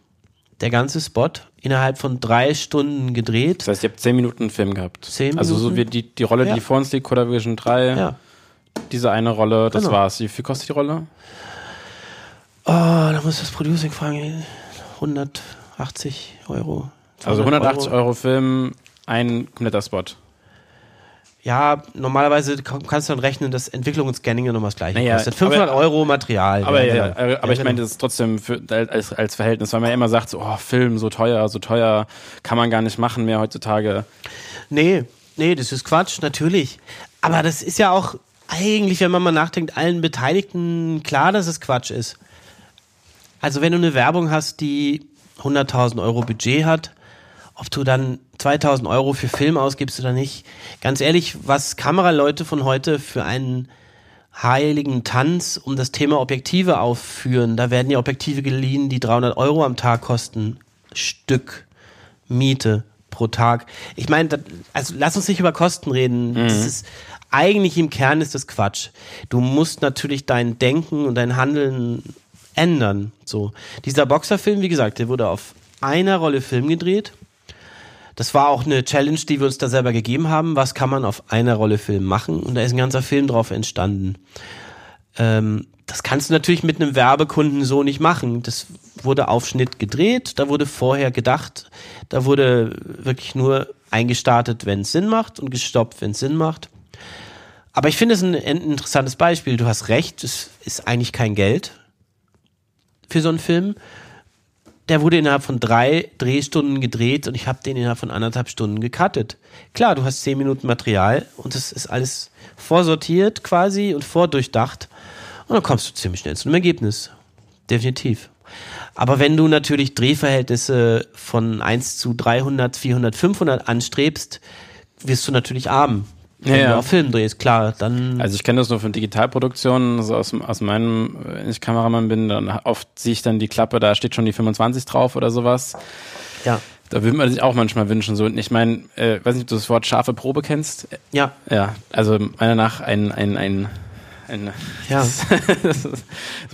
Der ganze Spot innerhalb von drei Stunden gedreht. Das heißt, ihr habt zehn Minuten Film gehabt. Zehn Minuten. Also so wie die, die Rolle, Ja. die vor uns liegt, Coda Vision 3. Ja. Diese eine Rolle, das Genau. war's. Wie viel kostet die Rolle? Oh, da muss das Producing fragen. 180 Euro. Also 200 180 Euro. Film, ein kompletter Spot. Ja, normalerweise kann- kannst du dann rechnen, dass Entwicklung und Scanning ja nochmal das gleiche Naja, kostet. 500 aber- Euro Material. Aber ja, genau. ja, aber Ja, ich meine, genau. das ist trotzdem für, als, als Verhältnis, weil man ja immer sagt, so, oh, Film, so teuer, so teuer, kann man gar nicht machen mehr heutzutage. Nee, nee, das ist Quatsch, natürlich. Aber das ist ja auch eigentlich, wenn man mal nachdenkt, allen Beteiligten klar, dass es Quatsch ist. Also wenn du eine Werbung hast, die 100.000 Euro Budget hat, ob du dann 2.000 Euro für Film ausgibst oder nicht, ganz ehrlich, was Kameraleute von heute für einen heiligen Tanz um das Thema Objektive aufführen, da werden ja Objektive geliehen, die 300 Euro am Tag kosten. Stück. Miete pro Tag. Ich meine, also lass uns nicht über Kosten reden. Das ist eigentlich im Kern ist das Quatsch. Du musst natürlich dein Denken und dein Handeln ändern. So dieser Boxerfilm, wie gesagt, der wurde auf einer Rolle Film gedreht. Das war auch eine Challenge, die wir uns da selber gegeben haben. Was kann man auf einer Rolle Film machen? Und da ist ein ganzer Film drauf entstanden. Ähm, das kannst du natürlich mit einem Werbekunden so nicht machen. Das wurde auf Schnitt gedreht, da wurde vorher gedacht, da wurde wirklich nur eingestartet, wenn es Sinn macht und gestoppt, wenn es Sinn macht. Aber ich finde es ein, ein interessantes Beispiel. Du hast recht, es ist eigentlich kein Geld für so einen Film. Der wurde innerhalb von drei Drehstunden gedreht und ich habe den innerhalb von anderthalb Stunden gecuttet. Klar, du hast zehn Minuten Material und es ist alles vorsortiert quasi und vordurchdacht. Und dann kommst du ziemlich schnell zu einem Ergebnis. Definitiv. Aber wenn du natürlich Drehverhältnisse von 1 zu 300, 400, 500 anstrebst, wirst du natürlich arm. Wenn Ja, du auf Film drehst, klar, dann. Also ich kenne das nur von Digitalproduktionen, so aus, aus meinem, wenn ich Kameramann bin, dann oft sehe ich dann die Klappe, da steht schon die 25 drauf oder sowas. ja. Da würde man sich auch manchmal wünschen. So, und ich meine, äh, weiß nicht, ob du das Wort scharfe Probe kennst. Ja. Ja, also meiner nach ein, ein, ein, ein Ja. das das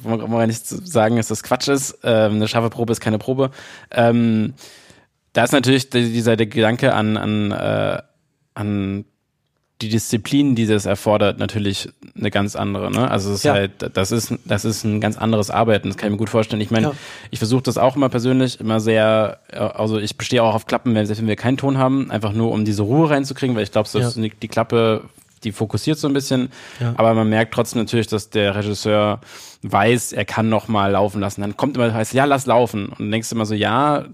muss man gar nicht sagen, dass das Quatsch ist. Ähm, eine scharfe Probe ist keine Probe. Ähm, da ist natürlich die- dieser der Gedanke an, an, äh, an die Disziplin, die das erfordert, natürlich eine ganz andere. Ne? Also es ist Ja. halt, das ist, das ist ein ganz anderes Arbeiten. Das kann ich mir gut vorstellen. Ich meine, Ja. ich versuche das auch immer persönlich, immer sehr, äh, also ich bestehe auch auf Klappen, wenn, selbst wenn wir keinen Ton haben, einfach nur um diese Ruhe reinzukriegen, weil ich glaube, so Ja. ist die, die Klappe, die fokussiert so ein bisschen. Ja. Aber man merkt trotzdem natürlich, dass der Regisseur weiß, er kann noch mal laufen lassen. Dann kommt immer, heißt, ja, lass laufen. Und dann denkst du immer so, ja,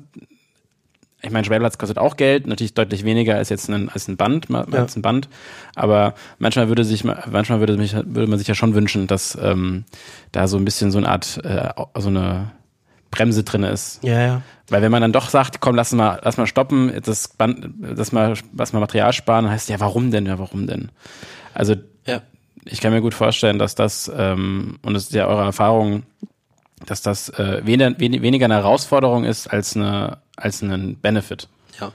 ich meine, Schwerplatz kostet auch Geld, natürlich deutlich weniger als jetzt ein, als ein Band, als ein Band. Aber manchmal würde sich, ma- manchmal würde mich, würde man sich ja schon wünschen, dass ähm, da so ein bisschen so eine Art, äh, so eine Bremse drin ist. Ja, ja. Weil wenn man dann doch sagt, komm, lass mal, lass mal stoppen, das Band, das mal, lass mal Material sparen, dann heißt ja, warum denn? Ja, warum denn? Also Ja. ich kann mir gut vorstellen, dass das, ähm, und das ist ja eure Erfahrung, dass das äh, weniger, wen- weniger eine Herausforderung ist als eine, als ein Benefit. Ja.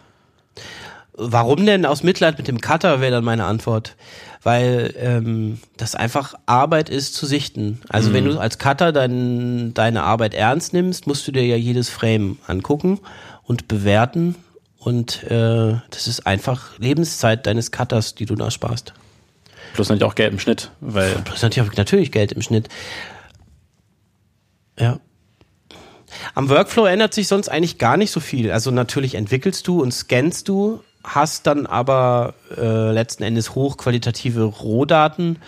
Warum denn aus Mitleid mit dem Cutter wäre dann meine Antwort. Weil ähm, das einfach Arbeit ist zu sichten. Also wenn du als Cutter dein, deine Arbeit ernst nimmst, musst du dir ja jedes Frame angucken und bewerten. Und äh, das ist einfach Lebenszeit deines Cutters, die du da sparst. Plus natürlich auch Geld im Schnitt, weil ist natürlich, natürlich Geld im Schnitt. Ja. Am Workflow ändert sich sonst eigentlich gar nicht so viel. Also natürlich entwickelst du und scannst du, hast dann aber äh, letzten Endes hochqualitative Rohdaten,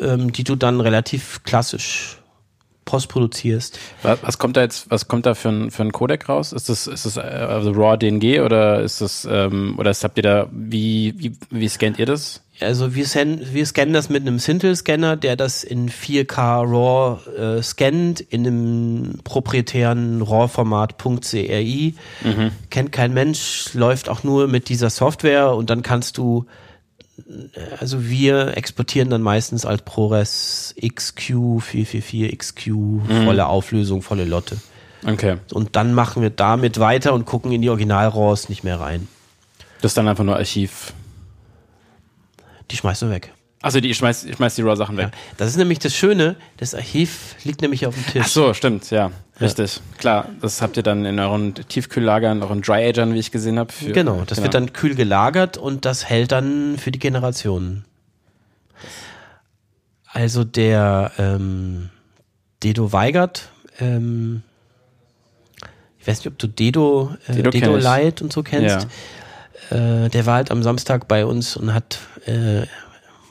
ähm, die du dann relativ klassisch postproduzierst. was, kommt da jetzt, was kommt da für ein, für ein Codec raus? Ist das, ist das äh, also RAW DNG oder ist das, ähm, oder ist, habt ihr da, wie, wie, wie scannt ihr das? Also wir, sen- wir scannen das mit einem Sintel-Scanner, der das in 4K RAW äh, scannt, in einem proprietären RAW-Format .cri. Kennt kein Mensch, läuft auch nur mit dieser Software und dann kannst du, äh, also wir exportieren dann meistens als ProRes XQ 444 XQ, volle Auflösung, volle Lotte. Okay. Und dann machen wir damit weiter und gucken in die Original-RAWs nicht mehr rein. Das ist dann einfach nur Archiv. Die schmeißen wir weg. Also die, ich schmeiß, ich schmeiß die RAW-Sachen weg. Das ist nämlich das Schöne, das Archiv liegt nämlich auf dem Tisch. Ach so, stimmt, ja, richtig. Klar, das habt ihr dann in euren Tiefkühllagern, euren Dry-Agern, wie ich gesehen habe. Genau, das wird dann kühl gelagert und das hält dann für die Generationen. Also der ähm, Dedo Weigert, ähm, ich weiß nicht, ob du Dedo, äh, Dedo Dedo. Light und so kennst. Äh, der war halt am Samstag bei uns und hat äh,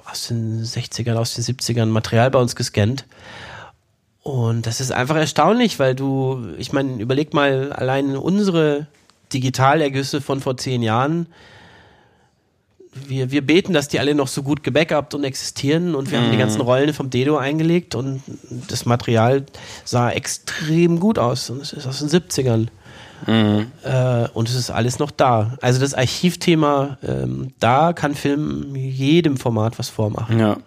aus den 60ern, aus den 70ern Material bei uns gescannt. Und das ist einfach erstaunlich, weil du, ich meine, überleg mal allein unsere Digitalergüsse von vor zehn Jahren. Wir, wir beten, dass die alle noch so gut gebackupt und existieren und wir haben die ganzen Rollen vom Dedo eingelegt und das Material sah extrem gut aus und es ist aus den 70ern. Äh, und es ist alles noch da. Also das Archivthema, ähm, da kann Film jedem Format was vormachen. Ja.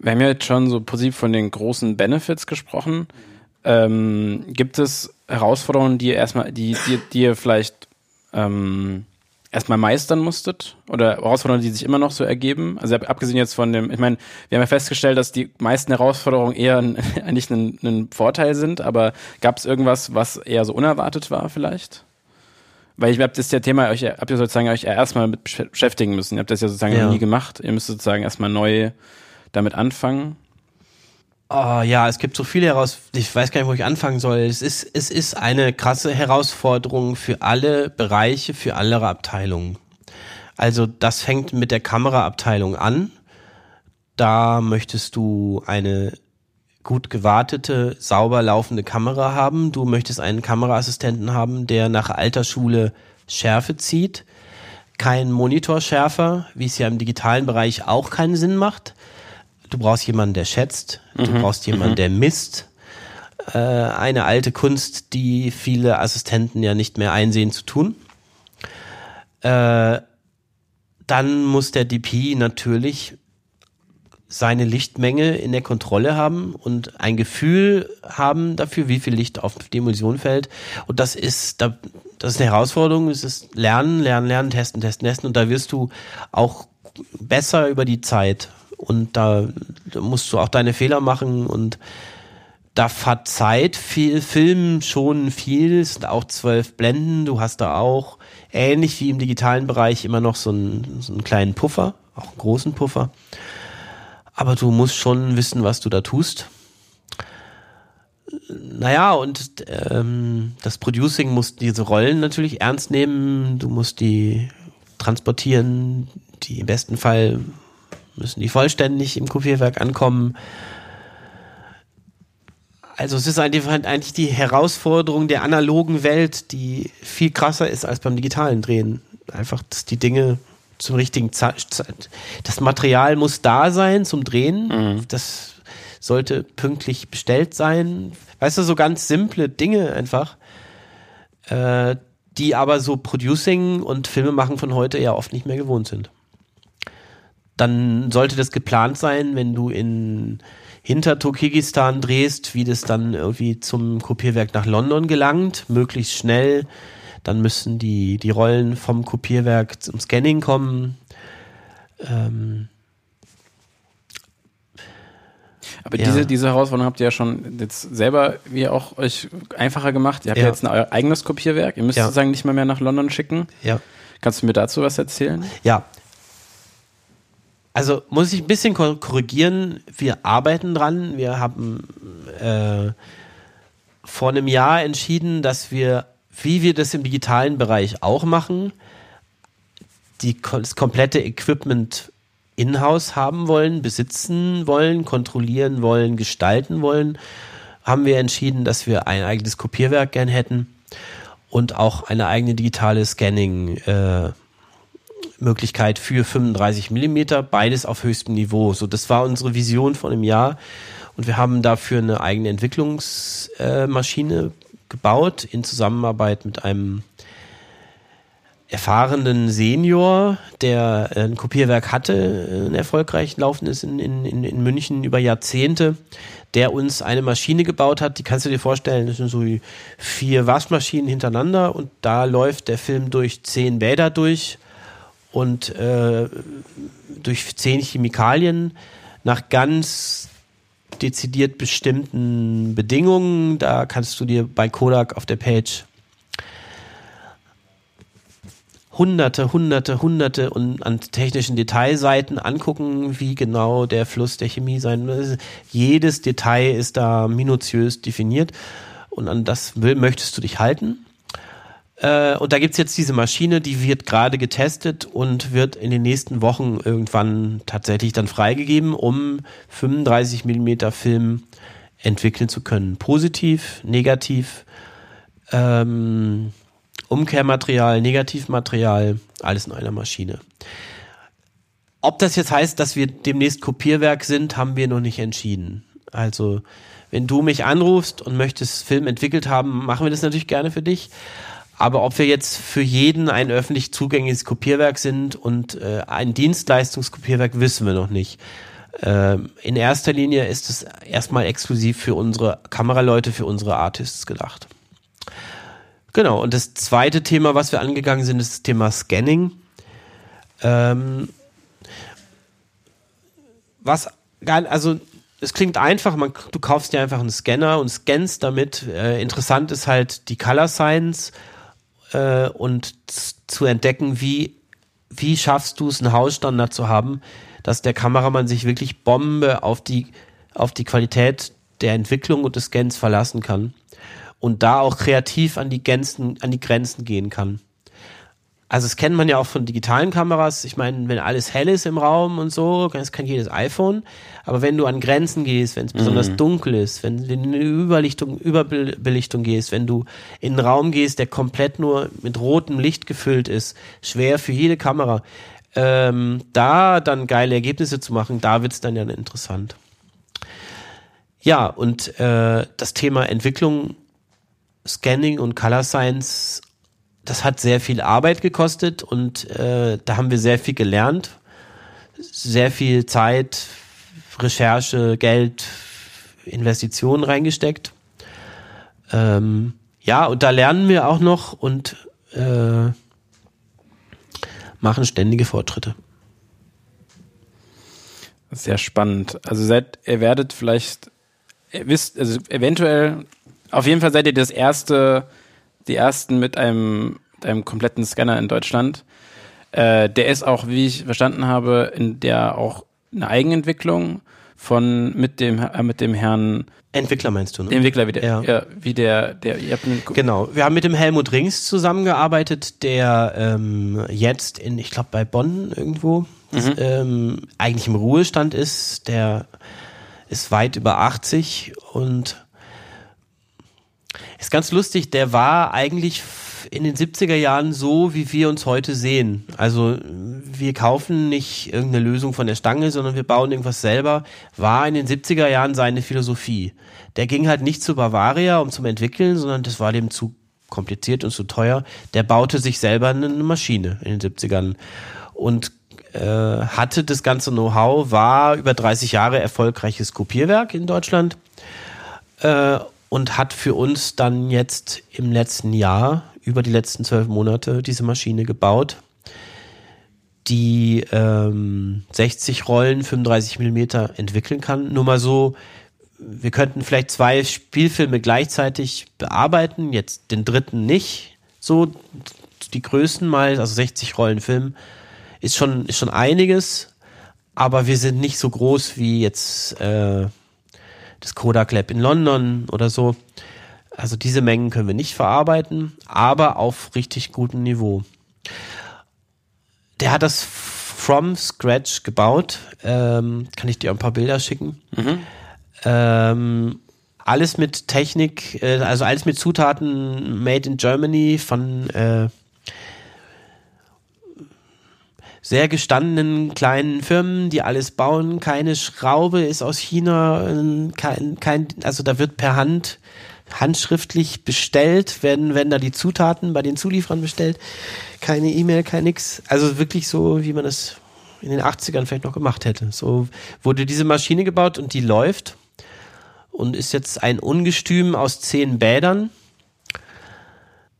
Wir haben ja jetzt schon so Prinzip von den großen Benefits gesprochen. Ähm, gibt es Herausforderungen, die ihr erstmal, die, die, die ihr vielleicht ähm, erstmal meistern musstet? Oder Herausforderungen, die sich immer noch so ergeben? Also ab- abgesehen jetzt von dem, ich meine, wir haben ja festgestellt, dass die meisten Herausforderungen eher ein, eigentlich ein, ein Vorteil sind, aber gab es irgendwas, was eher so unerwartet war vielleicht? Weil ich habe das ja Thema, euch habt ihr sozusagen euch erstmal mit besch- beschäftigen müssen. Ihr habt das ja sozusagen Ja. noch nie gemacht. Ihr müsst sozusagen erstmal neu damit anfangen. Oh, ja, es gibt so viele heraus. Ich weiß gar nicht, wo ich anfangen soll. Es ist, es ist eine krasse Herausforderung für alle Bereiche, für alle Abteilungen. Also das fängt mit der Kameraabteilung an. Da möchtest du eine gut gewartete, sauber laufende Kamera haben. Du möchtest einen Kameraassistenten haben, der nach alter Schule Schärfe zieht. Kein Monitorschärfer, wie es ja im digitalen Bereich auch keinen Sinn macht. Du brauchst jemanden, der schätzt. Du brauchst jemanden, der misst. Äh, eine alte Kunst, die viele Assistenten ja nicht mehr einsehen zu tun. Äh, dann muss der DP natürlich seine Lichtmenge in der Kontrolle haben und ein Gefühl haben dafür, wie viel Licht auf die Emulsion fällt. Und das ist, da, das ist eine Herausforderung. Es ist Lernen, Lernen, Lernen, Testen, Testen, Testen. Und da wirst du auch besser über die Zeit. Und da, musst du auch deine Fehler machen und da verzeiht viel Film schon viel, es sind auch zwölf Blenden, du hast da auch ähnlich wie im digitalen Bereich immer noch so einen, so einen kleinen Puffer, auch einen großen Puffer. Aber du musst schon wissen, was du da tust. Naja, und ähm, das Producing muss diese Rollen natürlich ernst nehmen. Du musst die transportieren. Die im besten Fall müssen die vollständig im Kopierwerk ankommen. Also es ist eigentlich die Herausforderung der analogen Welt, die viel krasser ist als beim digitalen Drehen. Einfach, dass die Dinge zum richtigen Zeit, das Material muss da sein zum Drehen. Das sollte pünktlich bestellt sein. Weißt du, so ganz simple Dinge einfach, äh, die aber so Producing und Filme machen von heute ja oft nicht mehr gewohnt sind. Dann sollte das geplant sein, wenn du in hinter Turkmenistan drehst, wie das dann irgendwie zum Kopierwerk nach London gelangt, möglichst schnell. Dann müssen die, die Rollen vom Kopierwerk zum Scanning kommen. Ähm, Aber Ja. diese, diese Herausforderung habt ihr ja schon jetzt selber wie auch euch einfacher gemacht. Ihr habt ja, jetzt ein euer eigenes Kopierwerk. Ihr müsst Ja. sozusagen nicht mal mehr nach London schicken. ja. Kannst du mir dazu was erzählen? Ja. Also muss ich ein bisschen kor- korrigieren. Wir arbeiten dran. Wir haben äh, vor einem Jahr entschieden, dass wir, wie wir das im digitalen Bereich auch machen, die, das komplette Equipment in-house haben wollen, besitzen wollen, kontrollieren wollen, gestalten wollen, haben wir entschieden, dass wir ein eigenes Kopierwerk gern hätten und auch eine eigene digitale Scanning äh, Möglichkeit für 35 Millimeter, beides auf höchstem Niveau. So, das war unsere Vision von einem Jahr. Und wir haben dafür eine eigene Entwicklungsmaschine äh, gebaut in Zusammenarbeit mit einem erfahrenen Senior, der äh, ein Kopierwerk hatte, äh, ein erfolgreich laufendes in, in, in München über Jahrzehnte, der uns eine Maschine gebaut hat, die kannst du dir vorstellen, das sind so vier Waschmaschinen hintereinander und da läuft der Film durch zehn Bäder durch und äh, durch zehn Chemikalien nach ganz dezidiert bestimmten Bedingungen. Da kannst du dir bei Kodak auf der Page hunderte, hunderte, hunderte und an technischen Detailseiten angucken, wie genau der Fluss der Chemie sein muss. Jedes Detail ist da minutiös definiert und an das will, möchtest du dich halten. Äh, und da gibt's jetzt diese Maschine, die wird gerade getestet und wird in den nächsten Wochen irgendwann tatsächlich dann freigegeben, um 35 Millimeter Film entwickeln zu können. Positiv, negativ, ähm, Umkehrmaterial, Negativmaterial, alles in einer Maschine. Ob das jetzt heißt, dass wir demnächst Kopierwerk sind, haben wir noch nicht entschieden. Also, wenn du mich anrufst und möchtest Film entwickelt haben, machen wir das natürlich gerne für dich. Aber ob wir jetzt für jeden ein öffentlich zugängliches Kopierwerk sind und äh, ein Dienstleistungskopierwerk, wissen wir noch nicht. Ähm, in erster Linie ist es erstmal exklusiv für unsere Kameraleute, für unsere Artists gedacht. Genau, und das zweite Thema, was wir angegangen sind, ist das Thema Scanning. Ähm, was, also es klingt einfach, man, du kaufst dir einfach einen Scanner und scannst damit. Äh, interessant ist halt die Color Science äh, und zu entdecken, wie, wie schaffst du es, einen Hausstandard zu haben, dass der Kameramann sich wirklich Bombe auf die, auf die Qualität der Entwicklung und des Scans verlassen kann und da auch kreativ an die Grenzen, an die Grenzen gehen kann. Also das kennt man ja auch von digitalen Kameras. Ich meine, wenn alles hell ist im Raum und so, das kann jedes iPhone. Aber wenn du an Grenzen gehst, wenn es besonders dunkel ist, wenn du in eine Überlichtung, Überbelichtung gehst, wenn du in einen Raum gehst, der komplett nur mit rotem Licht gefüllt ist, schwer für jede Kamera, ähm, da dann geile Ergebnisse zu machen, da wird's dann ja interessant. Ja, und äh, das Thema Entwicklung, Scanning und Color Science, das hat sehr viel Arbeit gekostet und äh, da haben wir sehr viel gelernt, sehr viel Zeit, Recherche, Geld, Investitionen reingesteckt. Ähm, ja, und da lernen wir auch noch und äh, machen ständige Fortschritte. Sehr spannend. Also seid, ihr werdet vielleicht, ihr wisst, also eventuell, auf jeden Fall seid ihr das erste, die ersten mit einem, einem kompletten Scanner in Deutschland. Äh, der ist auch, wie ich verstanden habe, in der auch eine Eigenentwicklung von mit dem äh, mit dem Herrn Entwickler meinst du, ne? Entwickler wie der, Ja. ja. wie der der Genau. Wir haben mit dem Helmut Rings zusammengearbeitet, der ähm, jetzt in, ich glaube, bei Bonn irgendwo ähm, eigentlich im Ruhestand ist. Der ist weit über 80 und ist ganz lustig. Der war eigentlich in den 70er Jahren so, wie wir uns heute sehen. Also wir kaufen nicht irgendeine Lösung von der Stange, sondern wir bauen irgendwas selber, war in den 70er Jahren seine Philosophie. Der ging halt nicht zu Bavaria, um zum entwickeln, sondern das war dem zu kompliziert und zu teuer. Der baute sich selber eine Maschine in den 70ern und äh, hatte das ganze Know-how, war über 30 Jahre erfolgreiches Kopierwerk in Deutschland äh, und hat für uns dann jetzt im letzten Jahr, über die letzten zwölf Monate, diese Maschine gebaut, die ähm, 60 Rollen, 35 Millimeter entwickeln kann. Nur mal so, wir könnten vielleicht zwei Spielfilme gleichzeitig bearbeiten, jetzt den dritten nicht. So die Größen mal, also 60 Rollen Film, ist schon, ist schon einiges, aber wir sind nicht so groß wie jetzt äh, das Kodak Lab in London oder so. Also diese Mengen können wir nicht verarbeiten, aber auf richtig gutem Niveau. Der hat das from scratch gebaut. Ähm, kann ich dir ein paar Bilder schicken? Mhm. Ähm, alles mit Technik, äh, also alles mit Zutaten made in Germany von äh, sehr gestandenen kleinen Firmen, die alles bauen. Keine Schraube ist aus China, äh, kein, kein, also da wird per Hand handschriftlich bestellt, werden, werden da die Zutaten bei den Zulieferern bestellt. Keine E-Mail, kein nix. Also wirklich so, wie man es in den 80ern vielleicht noch gemacht hätte. So wurde diese Maschine gebaut und die läuft und ist jetzt ein Ungestüm aus zehn Bädern.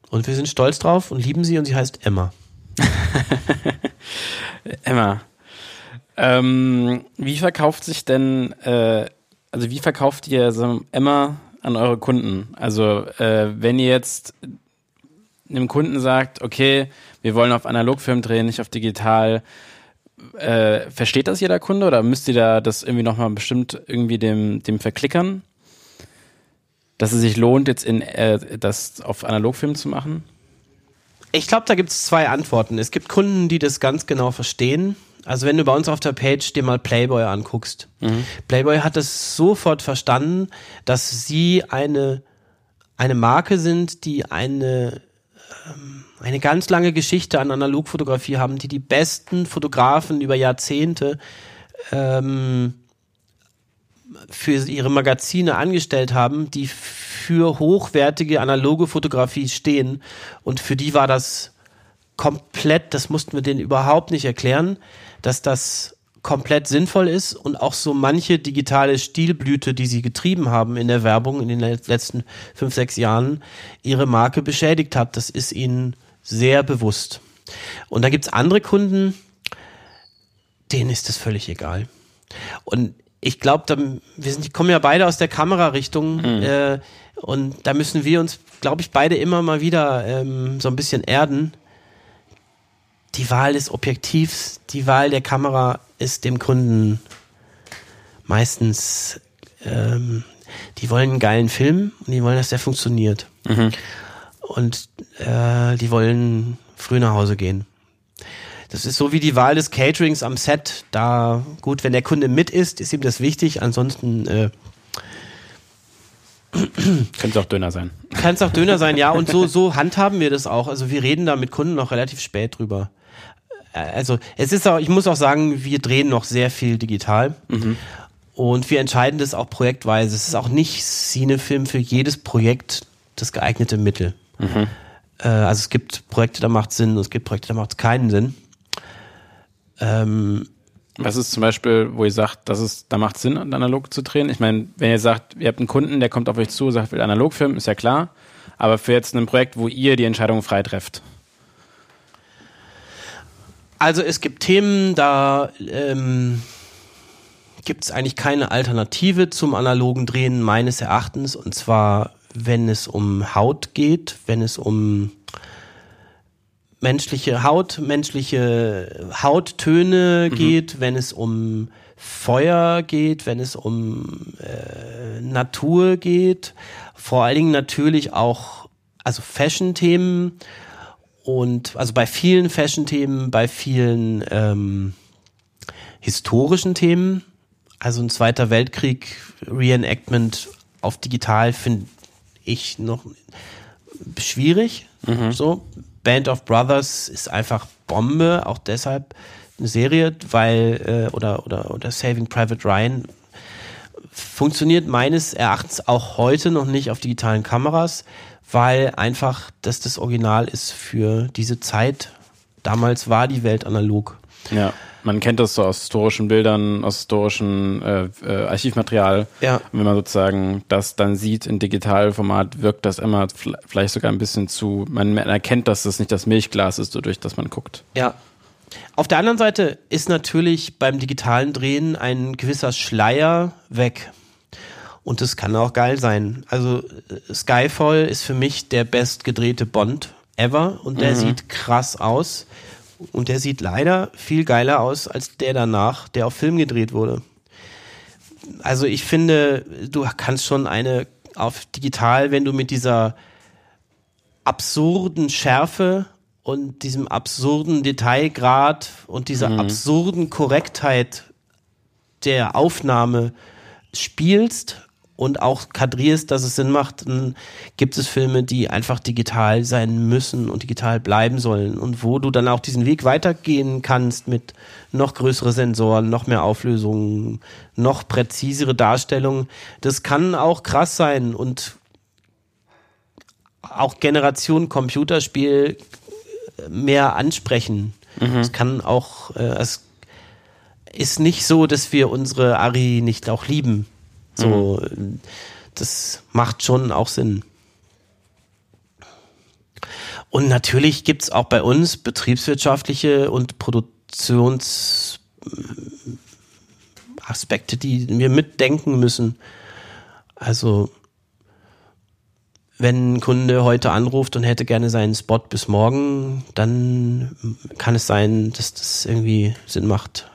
Und wir sind stolz drauf und lieben sie und sie heißt Emma. Emma, ähm, wie verkauft sich denn, äh, also wie verkauft ihr so Emma an eure Kunden? Also äh, wenn ihr jetzt einem Kunden sagt, okay, wir wollen auf Analogfilm drehen, nicht auf digital, äh, versteht das jeder Kunde oder müsst ihr da das irgendwie nochmal bestimmt irgendwie dem, dem verklickern? Dass es sich lohnt, jetzt in äh, das auf Analogfilm zu machen? Ich glaube, da gibt es zwei Antworten. Es gibt Kunden, die das ganz genau verstehen. Also wenn du bei uns auf der Page dir mal Playboy anguckst. Mhm. Playboy hat es sofort verstanden, dass sie eine, eine Marke sind, die eine, ähm, eine ganz lange Geschichte an Analogfotografie haben, die die besten Fotografen über Jahrzehnte ähm, für ihre Magazine angestellt haben, die für hochwertige analoge Fotografie stehen. Und für die war das komplett, das mussten wir denen überhaupt nicht erklären, dass das komplett sinnvoll ist und auch so manche digitale Stilblüte, die sie getrieben haben in der Werbung in den letzten fünf, sechs Jahren, ihre Marke beschädigt hat. Das ist ihnen sehr bewusst. Und da gibt's andere Kunden, denen ist das völlig egal. Und ich glaube, wir sind, kommen ja beide aus der Kamerarichtung mhm. äh, und da müssen wir uns, glaube ich, beide immer mal wieder ähm, so ein bisschen erden. Die Wahl des Objektivs, die Wahl der Kamera ist dem Kunden meistens, ähm, die wollen einen geilen Film und die wollen, dass der funktioniert. Mhm. Und äh, die wollen früh nach Hause gehen. Das ist so wie die Wahl des Caterings am Set. Da, gut, wenn der Kunde mit ist, ist ihm das wichtig. Ansonsten äh, könnte es auch Döner sein. Kann es auch Döner sein, ja. Und so, so handhaben wir das auch. Also wir reden da mit Kunden noch relativ spät drüber. Also es ist auch, ich muss auch sagen, wir drehen noch sehr viel digital. Mhm. Und wir entscheiden das auch projektweise. Es ist auch nicht Cinefilm für jedes Projekt das geeignete Mittel. Mhm. Äh, also es gibt Projekte, da macht es Sinn und es gibt Projekte, da macht es keinen Sinn. Ähm, was ist zum Beispiel, wo ihr sagt, dass es, da macht Sinn, analog zu drehen? Ich meine, wenn ihr sagt, ihr habt einen Kunden, der kommt auf euch zu und sagt, will analog filmen, ist ja klar. Aber für jetzt ein Projekt, wo ihr die Entscheidung frei trefft. Also es gibt Themen, da ähm, gibt es eigentlich keine Alternative zum analogen Drehen meines Erachtens. Und zwar, wenn es um Haut geht, wenn es um menschliche Haut, menschliche Hauttöne mhm. geht, wenn es um Feuer geht, wenn es um äh, Natur geht, vor allen Dingen natürlich auch also Fashion-Themen und also bei vielen Fashion-Themen, bei vielen ähm, historischen Themen, also ein Zweiter Weltkrieg, Reenactment auf digital finde ich noch schwierig Mhm. So, Band of Brothers ist einfach Bombe, auch deshalb eine Serie, weil, äh, oder, oder, oder Saving Private Ryan funktioniert meines Erachtens auch heute noch nicht auf digitalen Kameras, weil einfach das das Original ist für diese Zeit. Damals war die Welt analog. Ja, man kennt das so aus historischen Bildern, aus historischen äh, äh, Archivmaterial. Ja. Und wenn man sozusagen das dann sieht in Digitalformat, wirkt das immer vielleicht sogar ein bisschen zu, man erkennt, dass das nicht das Milchglas ist, durch das man guckt. Ja, auf der anderen Seite ist natürlich beim digitalen Drehen ein gewisser Schleier weg. Und das kann auch geil sein. Also äh, Skyfall ist für mich der bestgedrehte Bond ever und der mhm. sieht krass aus. Und der sieht leider viel geiler aus als der danach, der auf Film gedreht wurde. Also ich finde, du kannst schon eine auf digital, wenn du mit dieser absurden Schärfe und diesem absurden Detailgrad und dieser mhm. absurden Korrektheit der Aufnahme spielst und auch kadrierst, dass es Sinn macht, dann gibt es Filme, die einfach digital sein müssen und digital bleiben sollen und wo du dann auch diesen Weg weitergehen kannst mit noch größere Sensoren, noch mehr Auflösungen, noch präzisere Darstellungen. Das kann auch krass sein und auch Generation Computerspiel mehr ansprechen. Mhm. Es kann auch, äh, es ist nicht so, dass wir unsere Ari nicht auch lieben. So, mhm. das macht schon auch Sinn. Und natürlich gibt es auch bei uns betriebswirtschaftliche und Produktionsaspekte, die wir mitdenken müssen. Also wenn ein Kunde heute anruft und hätte gerne seinen Spot bis morgen, dann kann es sein, dass das irgendwie Sinn macht,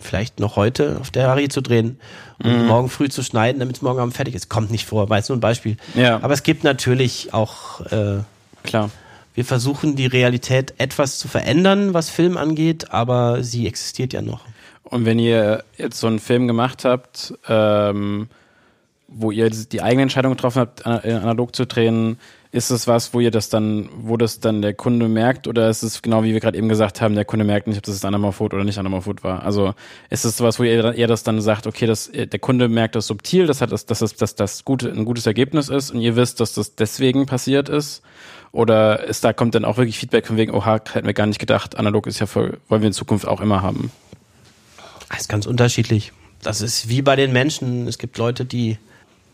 vielleicht noch heute auf der Harry zu drehen und mhm. morgen früh zu schneiden, damit es morgen Abend fertig ist. Kommt nicht vor, jetzt nur ein Beispiel. Ja. Aber es gibt natürlich auch, äh, klar. Wir versuchen die Realität etwas zu verändern, was Film angeht, aber sie existiert ja noch. Und wenn ihr jetzt so einen Film gemacht habt, ähm, wo ihr die eigene Entscheidung getroffen habt, analog zu drehen, ist es was, wo ihr das dann, wo das dann der Kunde merkt, oder ist es genau wie wir gerade eben gesagt haben, der Kunde merkt nicht, ob das Anamorphot oder nicht Anamorphot war? Also ist es was, wo ihr eher das dann sagt, okay, das, der Kunde merkt das subtil, dass hat das, dass das, dass das gute, ein gutes Ergebnis ist und ihr wisst, dass das deswegen passiert ist? Oder ist da kommt dann auch wirklich Feedback von wegen, oha, hätten wir gar nicht gedacht, analog ist ja voll, wollen wir in Zukunft auch immer haben? Das ist ganz unterschiedlich. Das ist wie bei den Menschen. Es gibt Leute, die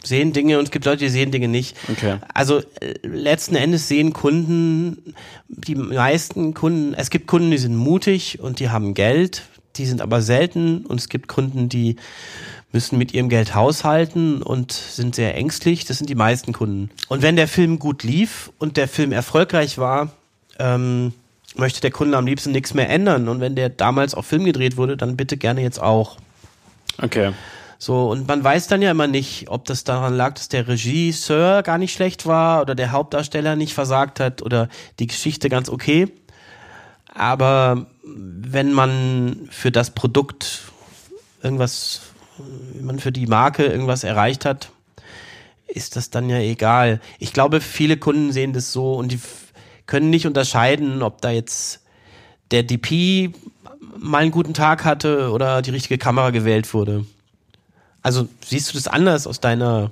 sehen Dinge und es gibt Leute, die sehen Dinge nicht. Okay. Also äh, letzten Endes sehen Kunden, die meisten Kunden, es gibt Kunden, die sind mutig und die haben Geld, die sind aber selten und es gibt Kunden, die müssen mit ihrem Geld haushalten und sind sehr ängstlich. Das sind die meisten Kunden. Und wenn der Film gut lief und der Film erfolgreich war, ähm, möchte der Kunde am liebsten nichts mehr ändern. Und wenn der damals auf Film gedreht wurde, dann bitte gerne jetzt auch. Okay. So, und man weiß dann ja immer nicht, ob das daran lag, dass der Regisseur gar nicht schlecht war oder der Hauptdarsteller nicht versagt hat oder die Geschichte ganz okay. Aber wenn man für das Produkt irgendwas, wenn man für die Marke irgendwas erreicht hat, ist das dann ja egal. Ich glaube, viele Kunden sehen das so und die können nicht unterscheiden, ob da jetzt der DP mal einen guten Tag hatte oder die richtige Kamera gewählt wurde. Also siehst du das anders aus deiner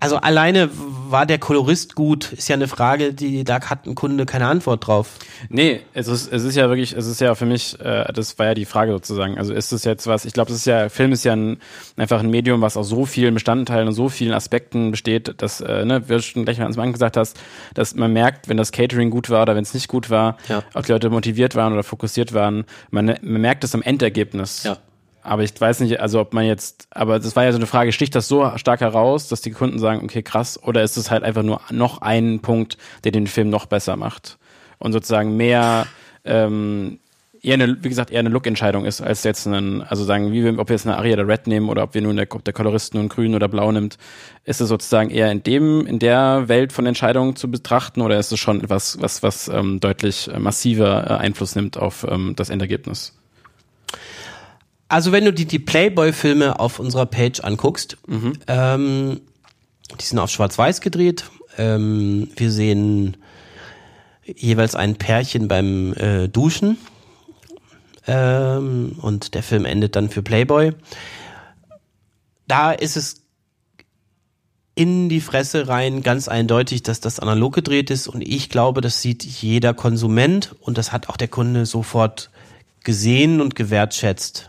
also alleine war der Kolorist gut, ist ja eine Frage, die da hat ein Kunde keine Antwort drauf. Nee, es ist, es ist ja wirklich, es ist ja für mich, äh, das war ja die Frage sozusagen. Also ist es jetzt was, ich glaube, das ist ja, Film ist ja ein, einfach ein Medium, was aus so vielen Bestandteilen und so vielen Aspekten besteht, dass, äh, ne, wie du schon gleich mal ans gesagt hast, dass man merkt, wenn das Catering gut war oder wenn es nicht gut war, ja. ob die Leute motiviert waren oder fokussiert waren, man, man merkt es am Endergebnis. Ja. Aber ich weiß nicht, also ob man jetzt, aber das war ja so eine Frage, sticht das so stark heraus, dass die Kunden sagen, okay, krass, oder ist es halt einfach nur noch ein Punkt, der den Film noch besser macht? Und sozusagen mehr, ähm, eher eine, wie gesagt, eher eine Look-Entscheidung ist, als jetzt ein, also sagen, wie wir, ob wir jetzt eine Aria oder Red nehmen oder ob wir nun der, ob der Kolorist nun grün oder blau nimmt, ist es sozusagen eher in dem, in der Welt von Entscheidungen zu betrachten oder ist es schon etwas, was, was ähm, deutlich äh, massiver äh, Einfluss nimmt auf ähm, das Endergebnis? Also wenn du die, die Playboy-Filme auf unserer Page anguckst, mhm. ähm, die sind auf Schwarz-Weiß gedreht. Ähm, wir sehen jeweils ein Pärchen beim äh, Duschen. Ähm, und der Film endet dann für Playboy. Da ist es in die Fresse rein ganz eindeutig, dass das analog gedreht ist. Und ich glaube, das sieht jeder Konsument und das hat auch der Kunde sofort gesehen und gewertschätzt.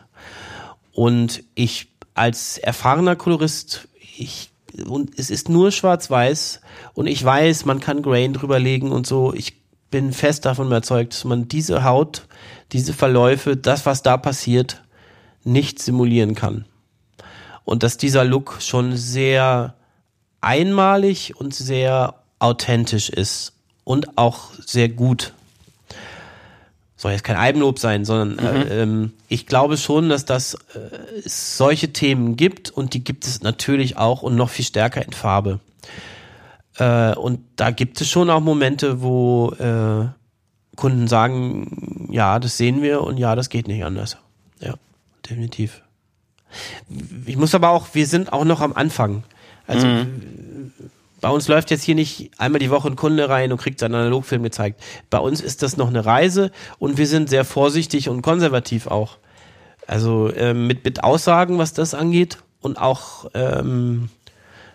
Und ich als erfahrener Kolorist, ich, und es ist nur schwarz-weiß und ich weiß, man kann Grain drüberlegen und so. Ich bin fest davon überzeugt, dass man diese Haut, diese Verläufe, das, was da passiert, nicht simulieren kann. Und dass dieser Look schon sehr einmalig und sehr authentisch ist und auch sehr gut. Soll jetzt kein Eigenlob sein, sondern mhm. äh, ähm, ich glaube schon, dass das äh, es solche Themen gibt und die gibt es natürlich auch und noch viel stärker in Farbe. Äh, und da gibt es schon auch Momente, wo äh, Kunden sagen, ja, das sehen wir und ja, das geht nicht anders. Ja, definitiv. Ich muss aber auch, wir sind auch noch am Anfang. Also mhm. Bei uns läuft jetzt hier nicht einmal die Woche ein Kunde rein und kriegt seinen Analogfilm gezeigt. Bei uns ist das noch eine Reise und wir sind sehr vorsichtig und konservativ auch. Also ähm, mit, mit Aussagen, was das angeht und auch ähm,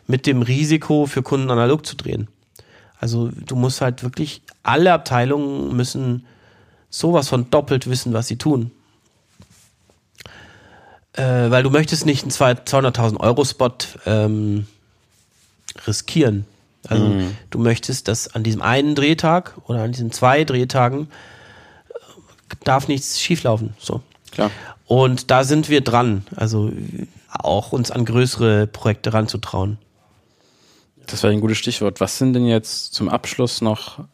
mit dem Risiko für Kunden analog zu drehen. Also du musst halt wirklich, alle Abteilungen müssen sowas von doppelt wissen, was sie tun. Äh, weil du möchtest nicht einen 200.000 Euro Spot ähm, riskieren. Also mhm. du möchtest, dass an diesem einen Drehtag oder an diesen zwei Drehtagen äh, darf nichts schieflaufen. So. Klar. Und da sind wir dran. Also auch uns an größere Projekte ranzutrauen. Das war ein gutes Stichwort. Was sind denn jetzt zum Abschluss noch,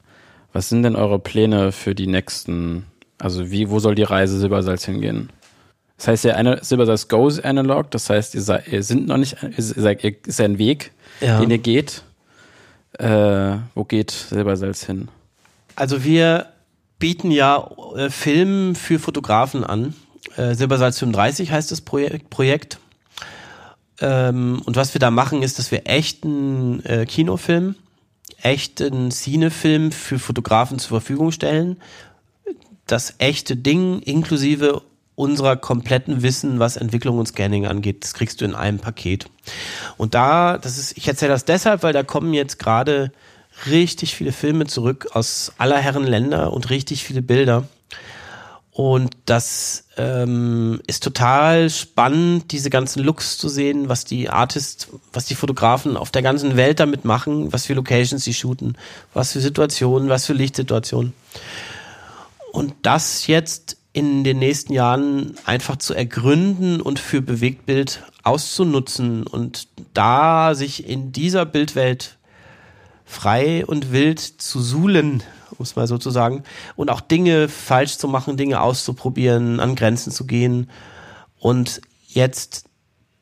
was sind denn eure Pläne für die nächsten, also wie, wo soll die Reise Silbersalz hingehen? Das heißt ja, Silbersalz goes analog, das heißt, ihr, seid, ihr sind noch nicht, ihr seid, ihr, ist ein Weg, ja. den ihr geht. Äh, wo geht Silbersalz hin? Also wir bieten ja äh, Film für Fotografen an. Äh, Silbersalz 35 heißt das Projekt. Projekt. Ähm, und was wir da machen, ist, dass wir echten äh, Kinofilm, echten Cinefilm für Fotografen zur Verfügung stellen. Das echte Ding inklusive unserer kompletten Wissen, was Entwicklung und Scanning angeht, das kriegst du in einem Paket. Und da, das ist, ich erzähle das deshalb, weil da kommen jetzt gerade richtig viele Filme zurück aus aller Herren Länder und richtig viele Bilder. Und das ähm, ist total spannend, diese ganzen Looks zu sehen, was die Artists, was die Fotografen auf der ganzen Welt damit machen, was für Locations sie shooten, was für Situationen, was für Lichtsituationen. Und das jetzt in den nächsten Jahren einfach zu ergründen und für Bewegtbild auszunutzen und da sich in dieser Bildwelt frei und wild zu suhlen, um es mal so zu sagen, und auch Dinge falsch zu machen, Dinge auszuprobieren, an Grenzen zu gehen und jetzt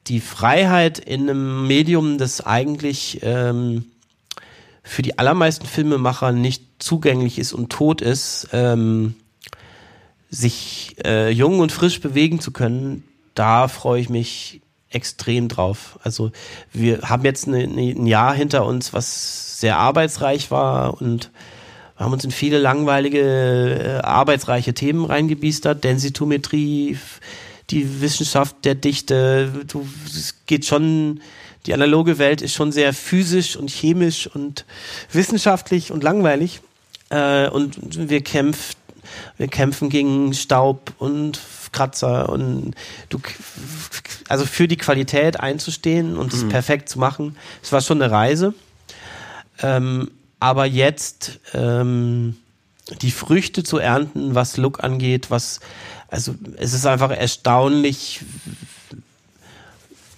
die Freiheit in einem Medium, das eigentlich ähm, für die allermeisten Filmemacher nicht zugänglich ist und tot ist, ähm, sich äh, jung und frisch bewegen zu können, da freue ich mich extrem drauf. Also wir haben jetzt eine, eine, ein Jahr hinter uns, was sehr arbeitsreich war und wir haben uns in viele langweilige, äh, arbeitsreiche Themen reingebiestert, Densitometrie, die Wissenschaft der Dichte, du, es geht schon, die analoge Welt ist schon sehr physisch und chemisch und wissenschaftlich und langweilig. Äh, und wir kämpfen wir kämpfen gegen Staub und Kratzer und du, also für die Qualität einzustehen und es mhm. perfekt zu machen. Es war schon eine Reise. Ähm, aber jetzt ähm, die Früchte zu ernten, was Look angeht, was, also es ist einfach erstaunlich,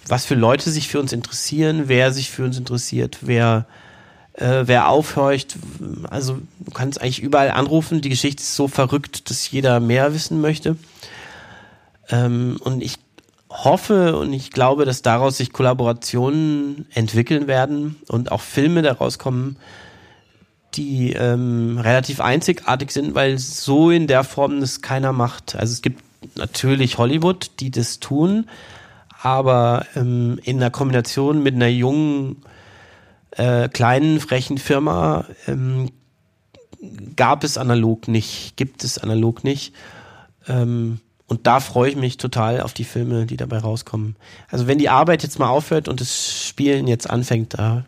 was für Leute sich für uns interessieren, wer sich für uns interessiert, wer äh, wer aufhorcht, also du kannst eigentlich überall anrufen. Die Geschichte ist so verrückt, dass jeder mehr wissen möchte. Ähm, und ich hoffe und ich glaube, dass daraus sich Kollaborationen entwickeln werden und auch Filme daraus kommen, die ähm, relativ einzigartig sind, weil so in der Form das keiner macht. Also es gibt natürlich Hollywood, die das tun, aber ähm, in der Kombination mit einer jungen äh, kleinen, frechen Firma ähm, gab es analog nicht, gibt es analog nicht. Ähm, und da freue ich mich total auf die Filme, die dabei rauskommen. Also wenn die Arbeit jetzt mal aufhört und das Spielen jetzt anfängt, da,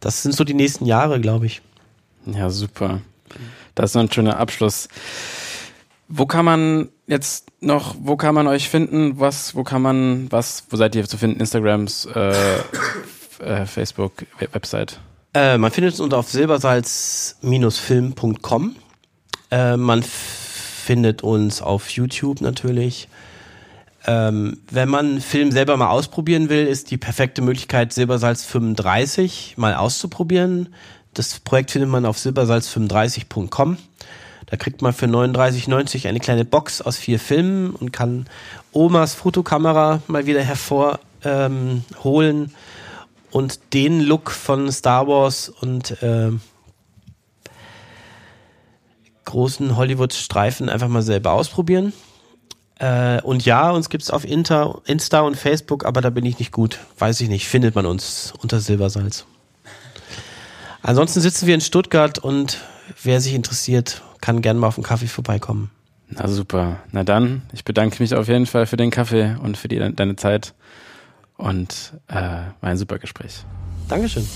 das sind so die nächsten Jahre, glaube ich. Ja, super. Das ist so ein schöner Abschluss. Wo kann man jetzt noch, wo kann man euch finden? Was, wo kann man, was, wo seid ihr zu finden? Instagrams, äh, äh, Facebook, Website? Äh, man findet uns auf silbersalz-film.com. Äh, man findet uns auf YouTube natürlich. Ähm, wenn man Film selber mal ausprobieren will, ist die perfekte Möglichkeit, Silbersalz 35 mal auszuprobieren. Das Projekt findet man auf silbersalz35.com. Da kriegt man für 39,90 eine kleine Box aus vier Filmen und kann Omas Fotokamera mal wieder hervorholen ähm, und den Look von Star Wars und äh, großen Hollywood-Streifen einfach mal selber ausprobieren. Äh, und ja, uns gibt's auf Inter, Insta und Facebook, aber da bin ich nicht gut. Weiß ich nicht. Findet man uns unter Silbersalz. Ansonsten sitzen wir in Stuttgart und wer sich interessiert, kann gerne mal auf den Kaffee vorbeikommen. Na super. Na dann, ich bedanke mich auf jeden Fall für den Kaffee und für die, deine Zeit. Und äh, war ein super Gespräch. Dankeschön.